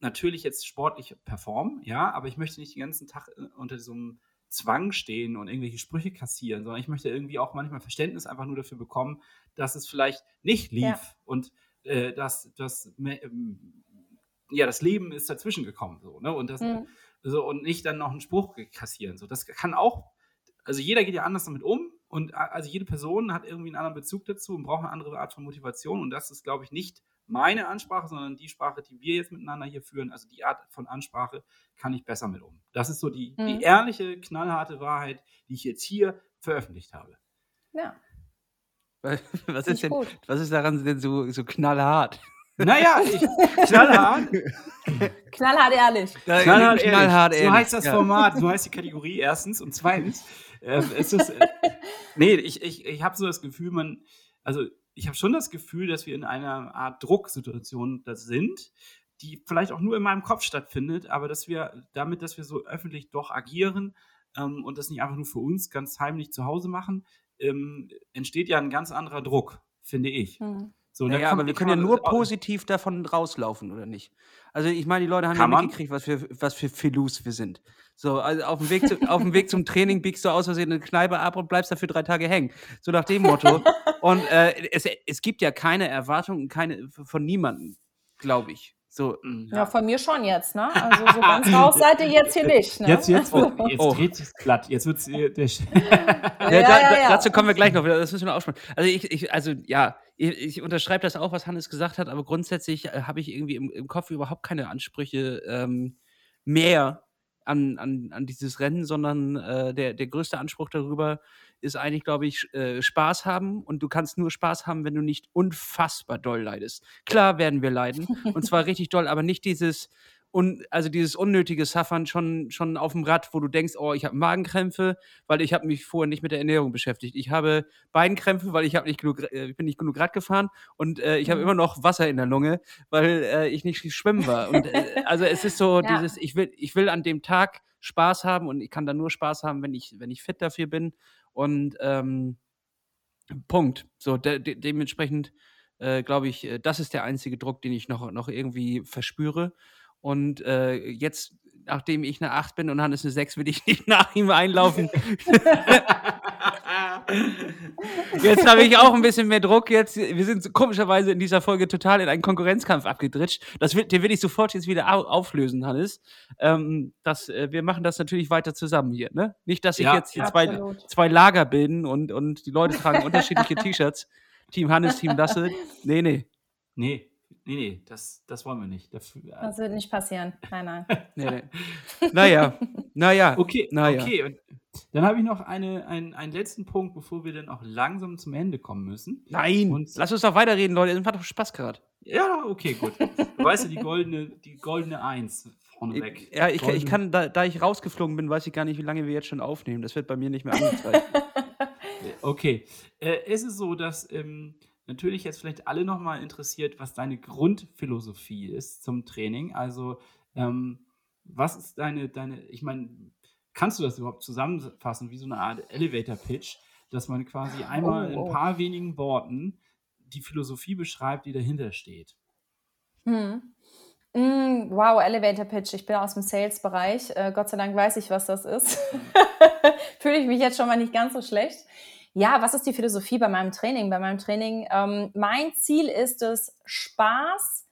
natürlich jetzt sportlich performen, ja, aber ich möchte nicht den ganzen Tag äh, unter so einem Zwang stehen und irgendwelche Sprüche kassieren, sondern ich möchte irgendwie auch manchmal Verständnis einfach nur dafür bekommen, dass es vielleicht nicht lief ja. und äh, dass das ähm, ja das Leben ist dazwischen gekommen so ne und das mhm. so und nicht dann noch einen Spruch kassieren so das kann auch also jeder geht ja anders damit um und also jede Person hat irgendwie einen anderen Bezug dazu und braucht eine andere Art von Motivation und das ist, glaube ich, nicht meine Ansprache, sondern die Sprache, die wir jetzt miteinander hier führen, also die Art von Ansprache, kann ich besser mit um. Das ist so die, Mhm. die ehrliche, knallharte Wahrheit, die ich jetzt hier veröffentlicht habe. Ja, Was ist denn, gut. was ist daran denn so, so knallhart? Naja, ich, knallhart, Knallhart ehrlich. knallhart, ehrlich. knallhart So ehrlich, heißt das ja. Format, so heißt die Kategorie erstens und zweitens. Äh, es ist, äh, nee, ich, ich, ich habe so das Gefühl, man, also ich habe schon das Gefühl, dass wir in einer Art Drucksituation da sind, die vielleicht auch nur in meinem Kopf stattfindet, aber dass wir damit, dass wir so öffentlich doch agieren ähm, und das nicht einfach nur für uns ganz heimlich zu Hause machen, ähm, entsteht ja ein ganz anderer Druck, finde ich. Hm. So, Naja, aber wir können ja nur positiv davon rauslaufen, oder nicht? Also ich meine, die Leute haben ja mitgekriegt, was für, was für Filus wir sind. So, also auf dem, Weg zu, auf dem Weg zum Training biegst du aus Versehen eine Kneipe ab und bleibst dafür drei Tage hängen. So nach dem Motto. und äh, es, es gibt ja keine Erwartungen, keine von niemandem, glaube ich. So, Mm, Ja, von mir schon jetzt, ne? Also so ganz raus seid ihr jetzt hier nicht, ne? Jetzt, jetzt, Also, jetzt Oh. dreht sich's glatt. Jetzt wird's äh, der, Ja, Ja, da, ja, da, ja. Dazu kommen wir gleich noch wieder. Das müssen wir aussprechen. Also ich, ich also ja, ich, ich unterschreibe das auch, was Hannes gesagt hat, aber grundsätzlich äh, habe ich irgendwie im, im Kopf überhaupt keine Ansprüche ähm, mehr an, an, an dieses Rennen, sondern äh, der, der größte Anspruch darüber ist eigentlich, glaube ich, äh, Spaß haben. Und du kannst nur Spaß haben, wenn du nicht unfassbar doll leidest. Klar werden wir leiden. und zwar richtig doll, aber nicht dieses, un, also dieses unnötige Suffern schon, schon auf dem Rad, wo du denkst, oh, ich habe Magenkrämpfe, weil ich habe mich vorher nicht mit der Ernährung beschäftigt. Ich habe Beinkrämpfe, weil ich habe nicht genug, äh, bin nicht genug Rad gefahren und äh, ich habe Mhm. immer noch Wasser in der Lunge, weil äh, ich nicht schwimmen war. Und äh, also es ist so Ja. dieses, ich will, ich will an dem Tag Spaß haben und ich kann dann nur Spaß haben, wenn ich, wenn ich fit dafür bin. Und ähm, Punkt. So de de dementsprechend äh, glaube ich, äh, das ist der einzige Druck, den ich noch, noch irgendwie verspüre. Und äh, jetzt, nachdem ich eine 8 bin und Hannes eine 6, will ich nicht nach ihm einlaufen. Jetzt habe ich auch ein bisschen mehr Druck. Jetzt, wir sind komischerweise in dieser Folge total in einen Konkurrenzkampf abgedritscht. Das will, den will ich sofort jetzt wieder au auflösen, Hannes. Ähm, das, äh, wir machen das natürlich weiter zusammen hier. Ne? Nicht, dass sich Ja, jetzt hier zwei, zwei Lager bilden und, und die Leute tragen unterschiedliche T-Shirts. Team Hannes, Team Lasse. Nee, nee. Nee, nee, nee, das, das wollen wir nicht. Dafür, Das wird nicht passieren. Nein, nein. nee, nee. Naja, naja. okay, naja. okay. Und dann habe ich noch eine, einen, einen letzten Punkt, bevor wir dann auch langsam zum Ende kommen müssen. Nein, Und- lass uns doch weiterreden, Leute. Das macht doch Spaß gerade. Ja, okay, gut. Du weißt ja, die goldene, die goldene Eins vorneweg. Ja, ich, ich kann, da, da ich rausgeflogen bin, weiß ich gar nicht, wie lange wir jetzt schon aufnehmen. Das wird bei mir nicht mehr angezeigt. Okay. Äh, es ist so, dass ähm, natürlich jetzt vielleicht alle nochmal interessiert, was deine Grundphilosophie ist zum Training. Also, ähm, was ist deine, deine, ich meine, kannst du das überhaupt zusammenfassen, wie so eine Art Elevator-Pitch, dass man quasi einmal in oh. ein paar wenigen Worten die Philosophie beschreibt, die dahinter steht? Hm. Mm, wow, Elevator Pitch. Ich bin aus dem Sales-Bereich. Äh, Gott sei Dank weiß ich, was das ist. Fühle ich mich jetzt schon mal nicht ganz so schlecht. Ja, was ist die Philosophie bei meinem Training? Bei meinem Training, ähm, mein Ziel ist es, Spaß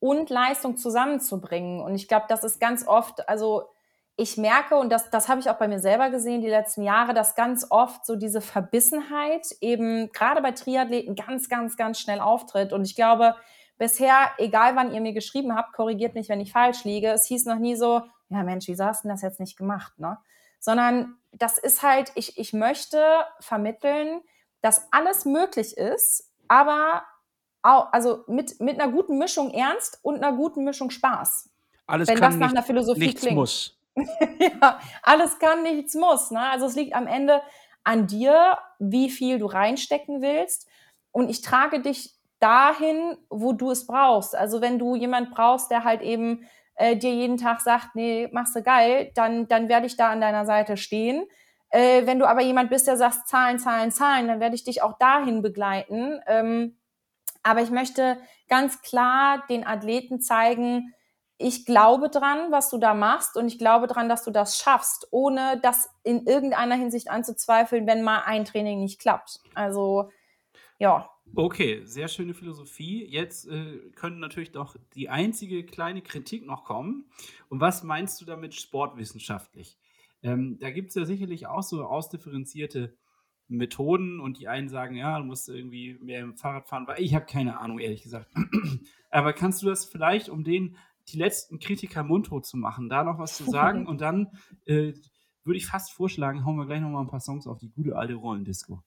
und Leistung zusammenzubringen. Und ich glaube, das ist ganz oft, also ich merke, und das, das habe ich auch bei mir selber gesehen die letzten Jahre, dass ganz oft so diese Verbissenheit eben gerade bei Triathleten ganz, ganz, ganz schnell auftritt. Und ich glaube, bisher, egal wann ihr mir geschrieben habt, korrigiert mich, wenn ich falsch liege, es hieß noch nie so, ja Mensch, wieso hast du das jetzt nicht gemacht, ne? Sondern das ist halt, ich, ich möchte vermitteln, dass alles möglich ist, aber auch, also mit, mit einer guten Mischung Ernst und einer guten Mischung Spaß. Alles Wenn kann das nach nicht, einer Philosophie nichts klingt. muss. ja, alles kann, nichts muss. Ne? Also es liegt am Ende an dir, wie viel du reinstecken willst. Und ich trage dich dahin, wo du es brauchst. Also wenn du jemand brauchst, der halt eben äh, dir jeden Tag sagt, nee, machst du geil, dann, dann werde ich da an deiner Seite stehen. Äh, wenn du aber jemand bist, der sagt, Zahlen, Zahlen, Zahlen, dann werde ich dich auch dahin begleiten. Ähm, aber ich möchte ganz klar den Athleten zeigen, ich glaube dran, was du da machst und ich glaube dran, dass du das schaffst, ohne das in irgendeiner Hinsicht anzuzweifeln, wenn mal ein Training nicht klappt. Also, ja. Okay, sehr schöne Philosophie. Jetzt äh, könnte natürlich doch die einzige kleine Kritik noch kommen. Und was meinst du damit sportwissenschaftlich? Ähm, da gibt es ja sicherlich auch so ausdifferenzierte Methoden und die einen sagen, ja, du musst irgendwie mehr im Fahrrad fahren, weil ich habe keine Ahnung, ehrlich gesagt. Aber kannst du das vielleicht, um den die letzten Kritiker mundtot zu machen, da noch was zu sagen? und dann äh, würde ich fast vorschlagen, hauen wir gleich noch mal ein paar Songs auf die gute alte Rollendisco.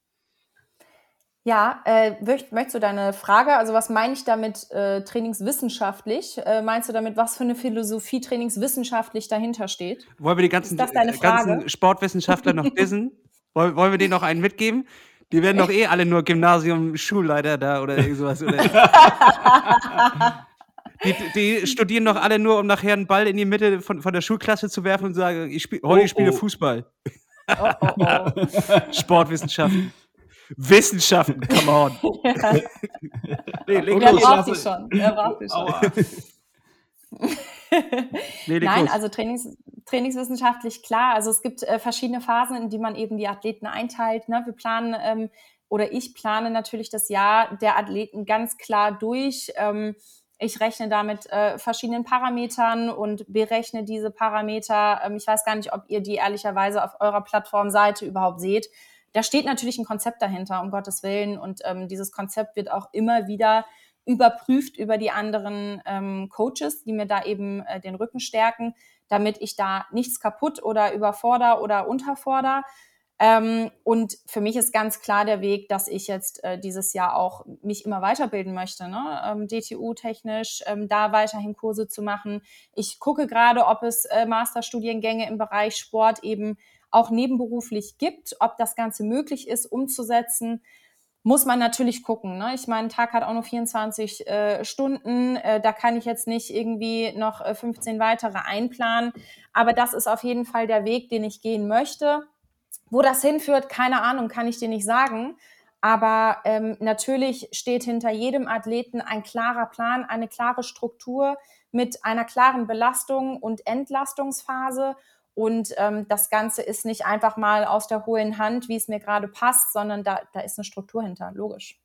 Ja, äh, möcht, möchtest du deine Frage, also was meine ich damit äh, trainingswissenschaftlich? Äh, meinst du damit, was für eine Philosophie trainingswissenschaftlich dahinter steht? Wollen wir die ganzen, äh, ganzen? Sportwissenschaftler noch dissen? wollen, wollen wir denen noch einen mitgeben? Die werden doch eh alle nur Gymnasium-Schulleiter da oder irgend sowas. Oder? Die, die studieren doch alle nur, um nachher einen Ball in die Mitte von, von der Schulklasse zu werfen und zu sagen, ich spiel, heute Oh, spiele oh. Fußball. Oh, oh, oh. Sportwissenschaften. Wissenschaften, come on. Nee, leg Er braucht sie schon. Er braucht sie schon. Nee, Nein, los. also Trainings, trainingswissenschaftlich klar. Also es gibt äh, verschiedene Phasen, in die man eben die Athleten einteilt. Ne? Wir planen ähm, oder ich plane natürlich das Jahr der Athleten ganz klar durch. Ähm, ich rechne da mit äh, verschiedenen Parametern und berechne diese Parameter. Ähm, ich weiß gar nicht, ob ihr die ehrlicherweise auf eurer Plattformseite überhaupt seht. Da steht natürlich ein Konzept dahinter, um Gottes Willen. Und ähm, dieses Konzept wird auch immer wieder überprüft über die anderen ähm, Coaches, die mir da eben äh, den Rücken stärken, damit ich da nichts kaputt oder überforder oder unterforder. Ähm, und für mich ist ganz klar der Weg, dass ich jetzt äh, dieses Jahr auch mich immer weiterbilden möchte, ne? ähm, DTU-technisch, ähm, da weiterhin Kurse zu machen. Ich gucke gerade, ob es äh, Masterstudiengänge im Bereich Sport eben auch nebenberuflich gibt, ob das Ganze möglich ist, umzusetzen muss man natürlich gucken. Ne? Ich meine, ein Tag hat auch nur 24 äh, Stunden. Äh, da kann ich jetzt nicht irgendwie noch äh, 15 weitere einplanen. Aber das ist auf jeden Fall der Weg, den ich gehen möchte. Wo das hinführt, keine Ahnung, kann ich dir nicht sagen. Aber ähm, natürlich steht hinter jedem Athleten ein klarer Plan, eine klare Struktur mit einer klaren Belastung und Entlastungsphase. Und ähm, das Ganze ist nicht einfach mal aus der hohlen Hand, wie es mir gerade passt, sondern da, da ist eine Struktur hinter, logisch.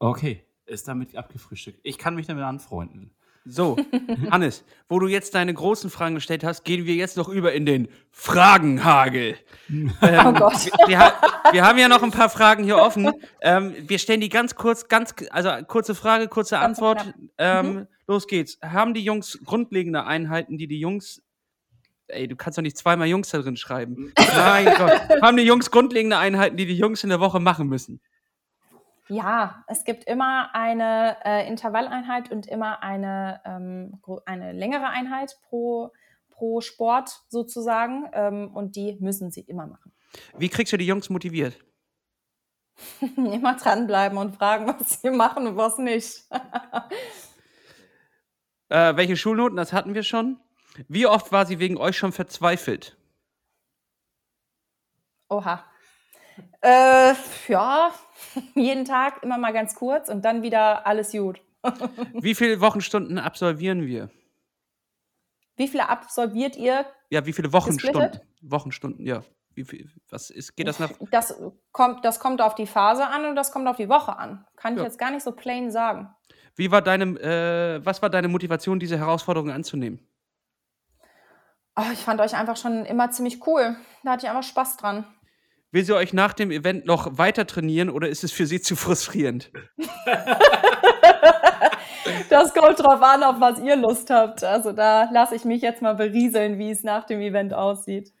Okay, ist damit abgefrühstückt. Ich kann mich damit anfreunden. So, Hannes, wo du jetzt deine großen Fragen gestellt hast, gehen wir jetzt noch über in den Fragenhagel. Ähm, Oh Gott. Wir, wir, wir haben ja noch ein paar Fragen hier offen. Ähm, wir stellen die ganz kurz, ganz, also kurze Frage, kurze Antwort. Ähm, Los geht's. Haben die Jungs grundlegende Einheiten, die die Jungs. Ey, du kannst doch nicht zweimal Jungs da drin schreiben. Mein Gott. Haben die Jungs grundlegende Einheiten, die die Jungs in der Woche machen müssen? Ja, es gibt immer eine äh, Intervalleinheit und immer eine, ähm, eine längere Einheit pro, pro Sport sozusagen. Ähm, und die müssen sie immer machen. Wie kriegst du die Jungs motiviert? immer dranbleiben und fragen, was sie machen und was nicht. Äh, welche Schulnoten? Das hatten wir schon. Wie oft war sie wegen euch schon verzweifelt? Oha. Äh, ja, jeden Tag immer mal ganz kurz und dann wieder alles gut. Wie viele Wochenstunden absolvieren wir? Wie viele absolviert ihr? Ja, wie viele Wochenstunden? Wochenstunden, ja. Wie viel, was ist, geht das nach? Das kommt, das kommt auf die Phase an und das kommt auf die Woche an. Kann ich Ja. jetzt gar nicht so plain sagen. Wie war deine, äh, was war deine Motivation, diese Herausforderung anzunehmen? Oh, ich fand euch einfach schon immer ziemlich cool. Da hatte ich einfach Spaß dran. Will sie euch nach dem Event noch weiter trainieren oder ist es für sie zu frustrierend? Das kommt drauf an, auf was ihr Lust habt. Also da lasse ich mich jetzt mal berieseln, wie es nach dem Event aussieht.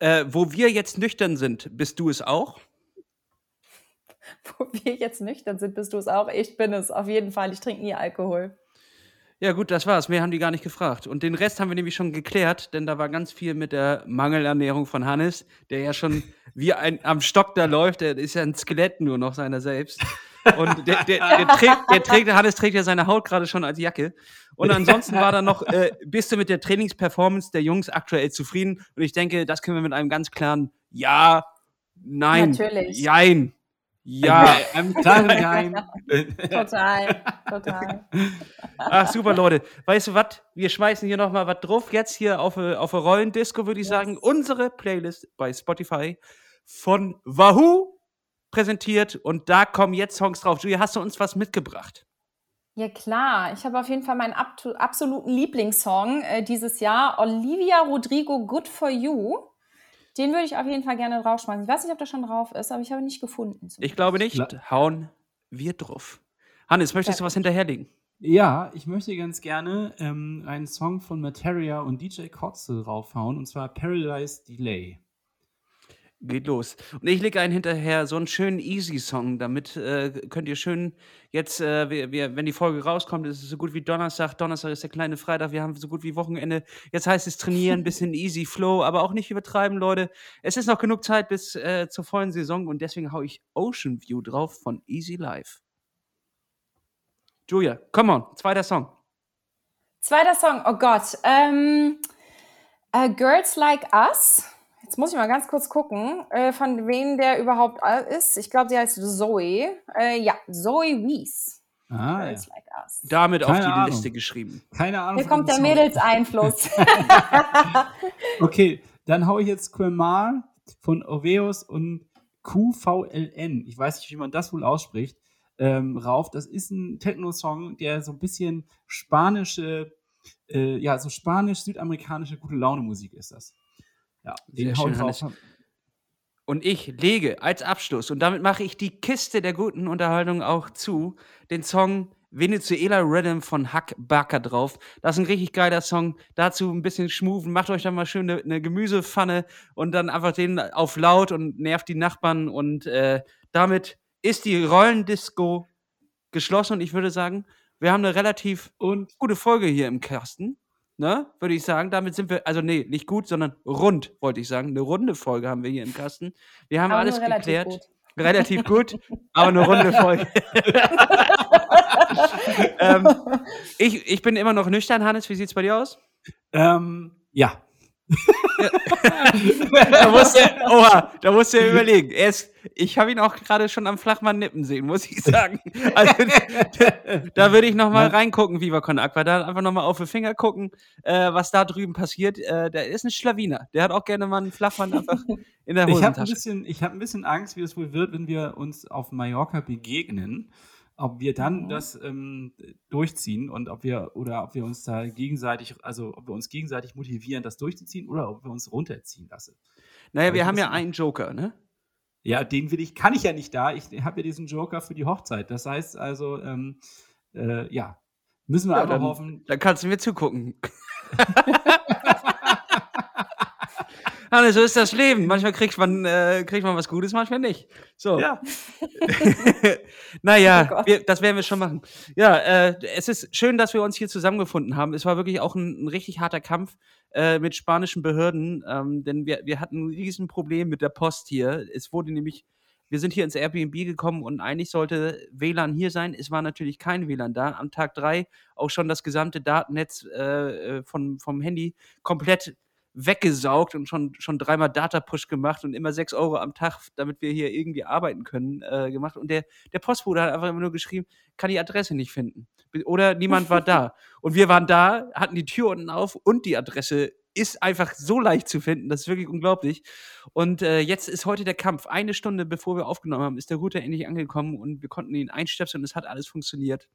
Äh, wo wir jetzt nüchtern sind, bist du es auch? Wo wir jetzt nüchtern sind, bist du es auch. Ich bin es, auf jeden Fall. Ich trinke nie Alkohol. Ja, gut, das war's. Mehr haben die gar nicht gefragt. Und den Rest haben wir nämlich schon geklärt, denn da war ganz viel mit der Mangelernährung von Hannes, der ja schon wie ein am Stock da läuft. Der ist ja ein Skelett nur noch seiner selbst. Und der, der, der, trägt, der trägt, Hannes trägt ja seine Haut gerade schon als Jacke. Und ansonsten war da noch, äh, bist du mit der Trainingsperformance der Jungs aktuell zufrieden? Und ich denke, das können wir mit einem ganz klaren Ja, Nein, Natürlich. Jein, Ja. Ein klaren Nein. Total, total. Ach, super, Leute. Weißt du was? Wir schmeißen hier nochmal was drauf. Jetzt hier auf eine auf eine Rollendisco, würde ich sagen. Unsere Playlist bei Spotify von Wahoo präsentiert. Und da kommen jetzt Songs drauf. Julia, hast du uns was mitgebracht? Ja klar, ich habe auf jeden Fall meinen absoluten Lieblingssong äh, dieses Jahr, Olivia Rodrigo, Good for You. Den würde ich auf jeden Fall gerne draufschmeißen. Ich weiß nicht, ob der schon drauf ist, aber ich habe ihn nicht gefunden. Ich glaube nicht. Hauen wir drauf. Hannes, möchtest du was hinterherlegen? Ja, ich möchte ganz gerne ähm, einen Song von Materia und DJ Kotze draufhauen, und zwar Paradise Delay. Geht los. Und ich lege einen hinterher, so einen schönen Easy-Song. Damit äh, könnt ihr schön jetzt, äh, wir, wir, wenn die Folge rauskommt, ist es so gut wie Donnerstag. Donnerstag ist der kleine Freitag. Wir haben so gut wie Wochenende. Jetzt heißt es trainieren, bisschen Easy Flow, aber auch nicht übertreiben, Leute. Es ist noch genug Zeit bis äh, zur vollen Saison und deswegen hau ich Ocean View drauf von Easy Life. Julia, come on, zweiter Song. Zweiter Song, oh Gott. Ähm, äh, Girls Like Us. Jetzt muss ich mal ganz kurz gucken, äh, von wem der überhaupt ist. Ich glaube, sie heißt Zoe. Äh, ja, Zoe Wies. Ah, ja. Damit auf Keine die Ahnung. Liste geschrieben. Keine Ahnung. Hier kommt der. Mädelseinfluss. Okay, dann hau ich jetzt Quemar von Oveus und QVLN. Ich weiß nicht, wie man das wohl ausspricht. Ähm, rauf. Das ist ein Techno-Song, der so ein bisschen spanische, äh, ja, so spanisch-südamerikanische gute Laune-Musik ist das. Ja, den Sehr hau schön, ich drauf. Hannes. Und ich lege als Abschluss, und damit mache ich die Kiste der guten Unterhaltung auch zu, den Song Venezuela Rhythm von Huck Barker drauf. Das ist ein richtig geiler Song. Dazu ein bisschen schmuven. Macht euch dann mal schön eine, eine Gemüsepfanne und dann einfach den auf laut und nervt die Nachbarn. Und äh, damit ist die Rollendisco geschlossen. Und ich würde sagen, wir haben eine relativ Und gute Folge hier im Kasten. Ne, würde ich sagen. Damit sind wir, also nee, nicht gut, sondern rund, wollte ich sagen. Eine runde Folge haben wir hier im Kasten. Wir haben Aber alles relativ geklärt. gut. Relativ gut, aber eine runde Folge. ähm, ich, ich bin immer noch nüchtern, Hannes. Wie sieht's bei dir aus? ähm, ja. Da musst du, oha, da musst du ja überlegen. Er ist, ich habe ihn auch gerade schon am Flachmann nippen sehen, muss ich sagen. Also, da würde ich noch mal Ja. reingucken, Viva Con Aqua. Da einfach noch mal auf die Finger gucken, äh, was da drüben passiert. Äh, der ist ein Schlawiner. Der hat auch gerne mal einen Flachmann einfach in der Ich habe ein, Hosentasche. bisschen- ich hab ein bisschen Angst, wie es wohl wird, wenn wir uns auf Mallorca begegnen. Ob wir dann Mhm. das ähm, durchziehen und ob wir oder ob wir uns da gegenseitig, also ob wir uns gegenseitig motivieren, das durchzuziehen oder ob wir uns runterziehen lassen. Naja, Aber wir haben ja einen Joker, ne? Ja, den will ich, kann ich ja nicht da. Ich habe ja diesen Joker für die Hochzeit. Das heißt also, ähm, äh, ja, müssen wir Ja, einfach dann- hoffen. Dann kannst du mir zugucken. Hannes, so ist das Leben. Manchmal kriegt man, äh, kriegt man was Gutes, manchmal nicht. So. Ja, naja, Oh wir, das werden wir schon machen. Ja, äh, es ist schön, dass wir uns hier zusammengefunden haben. Es war wirklich auch ein, ein richtig harter Kampf äh, mit spanischen Behörden, ähm, denn wir, wir hatten ein Riesenproblem mit der Post hier. Es wurde nämlich, wir sind hier ins Airbnb gekommen und eigentlich sollte WLAN hier sein. Es war natürlich kein WLAN da. Am Tag drei auch schon das gesamte Datennetz äh, äh, von, vom Handy komplett weggesaugt und schon, schon dreimal Data-Push gemacht und immer sechs Euro am Tag, damit wir hier irgendwie arbeiten können, äh, gemacht. Und der, der Postbote hat einfach immer nur geschrieben, kann die Adresse nicht finden. Oder niemand war da. Und wir waren da, hatten die Tür unten auf und die Adresse ist einfach so leicht zu finden. Das ist wirklich unglaublich. Und äh, jetzt ist heute der Kampf. Eine Stunde bevor wir aufgenommen haben, ist der Router endlich angekommen und wir konnten ihn einstöpseln und es hat alles funktioniert.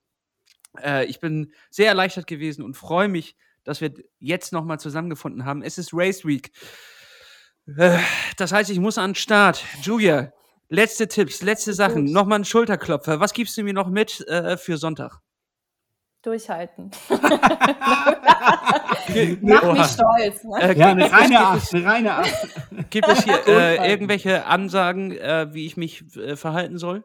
Äh, ich bin sehr erleichtert gewesen und freue mich, dass wir jetzt nochmal zusammengefunden haben. Es ist Race Week. Das heißt, ich muss an den Start. Julia, letzte Tipps, letzte Sachen. Gut. Nochmal einen Schulterklopfer. Was gibst du mir noch mit äh, für Sonntag? Durchhalten. Mach Oha. mich stolz. Ne? Äh, ja, gibt, eine es, reine Acht, es, eine reine Acht. gibt es hier äh, irgendwelche Ansagen, äh, wie ich mich äh, verhalten soll?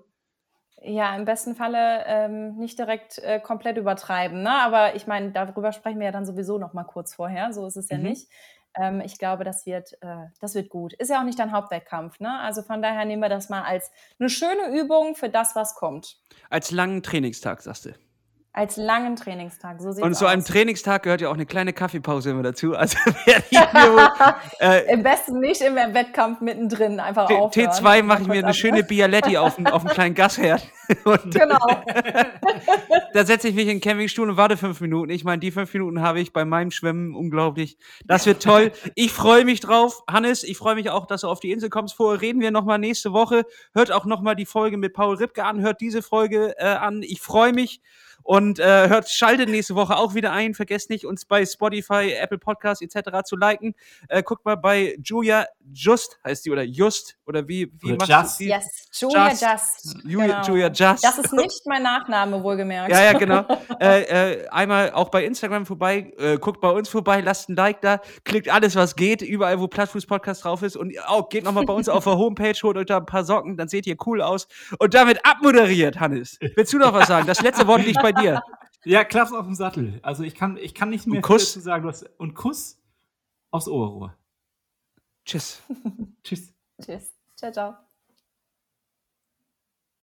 Ja, im besten Falle ähm, nicht direkt äh, komplett übertreiben. Ne? Aber ich meine, darüber sprechen wir ja dann sowieso noch mal kurz vorher. So ist es ja Mhm. nicht. Ähm, ich glaube, das wird, äh, das wird gut. Ist ja auch nicht dein Hauptwettkampf. Ne? Also von daher nehmen wir das mal als eine schöne Übung für das, was kommt. Als langen Trainingstag, sagst du. Als langen Trainingstag. So sieht's Und zu einem aus. Trainingstag gehört ja auch eine kleine Kaffeepause immer dazu. Also wohl, äh, Im besten nicht im Wettkampf mittendrin einfach T- aufhören. T2 Mal mache ich mir eine ab- schöne Bialetti auf einen, auf einen kleinen Gasherd. Und Genau. da setze ich mich in den Campingstuhl und warte fünf Minuten. Ich meine, die fünf Minuten habe ich bei meinem Schwimmen unglaublich. Das wird toll. Ich freue mich drauf. Hannes, ich freue mich auch, dass du auf die Insel kommst. Vorher reden wir nochmal nächste Woche. Hört auch nochmal die Folge mit Paul Ripke an. Hört diese Folge äh, an. Ich freue mich. Und äh, hört, schaltet nächste Woche auch wieder ein. Vergesst nicht, uns bei Spotify, Apple Podcasts etc. zu liken. Äh, guckt mal bei Julia Just, heißt die, oder Just, oder wie, wie Oder machst Just. du die? Yes, Julia Just. Just. Julia, genau. Julia Just. Das ist nicht mein Nachname, wohlgemerkt. Ja, ja, genau. äh, äh, einmal auch bei Instagram vorbei, äh, guckt bei uns vorbei, lasst ein Like da, klickt alles, was geht, überall, wo Plattfuß Podcast drauf ist und auch geht nochmal bei uns auf der Homepage, holt euch da ein paar Socken, dann seht ihr cool aus. Und damit abmoderiert, Hannes. Willst du noch was sagen? Das letzte Wort liegt bei dir. Ja, Klaps auf dem Sattel. Also ich kann, ich kann nicht mehr Und Kuss. viel dazu sagen. Du hast, und Kuss aufs Ohrrohr. Tschüss. Tschüss. Tschüss. Ciao, ciao.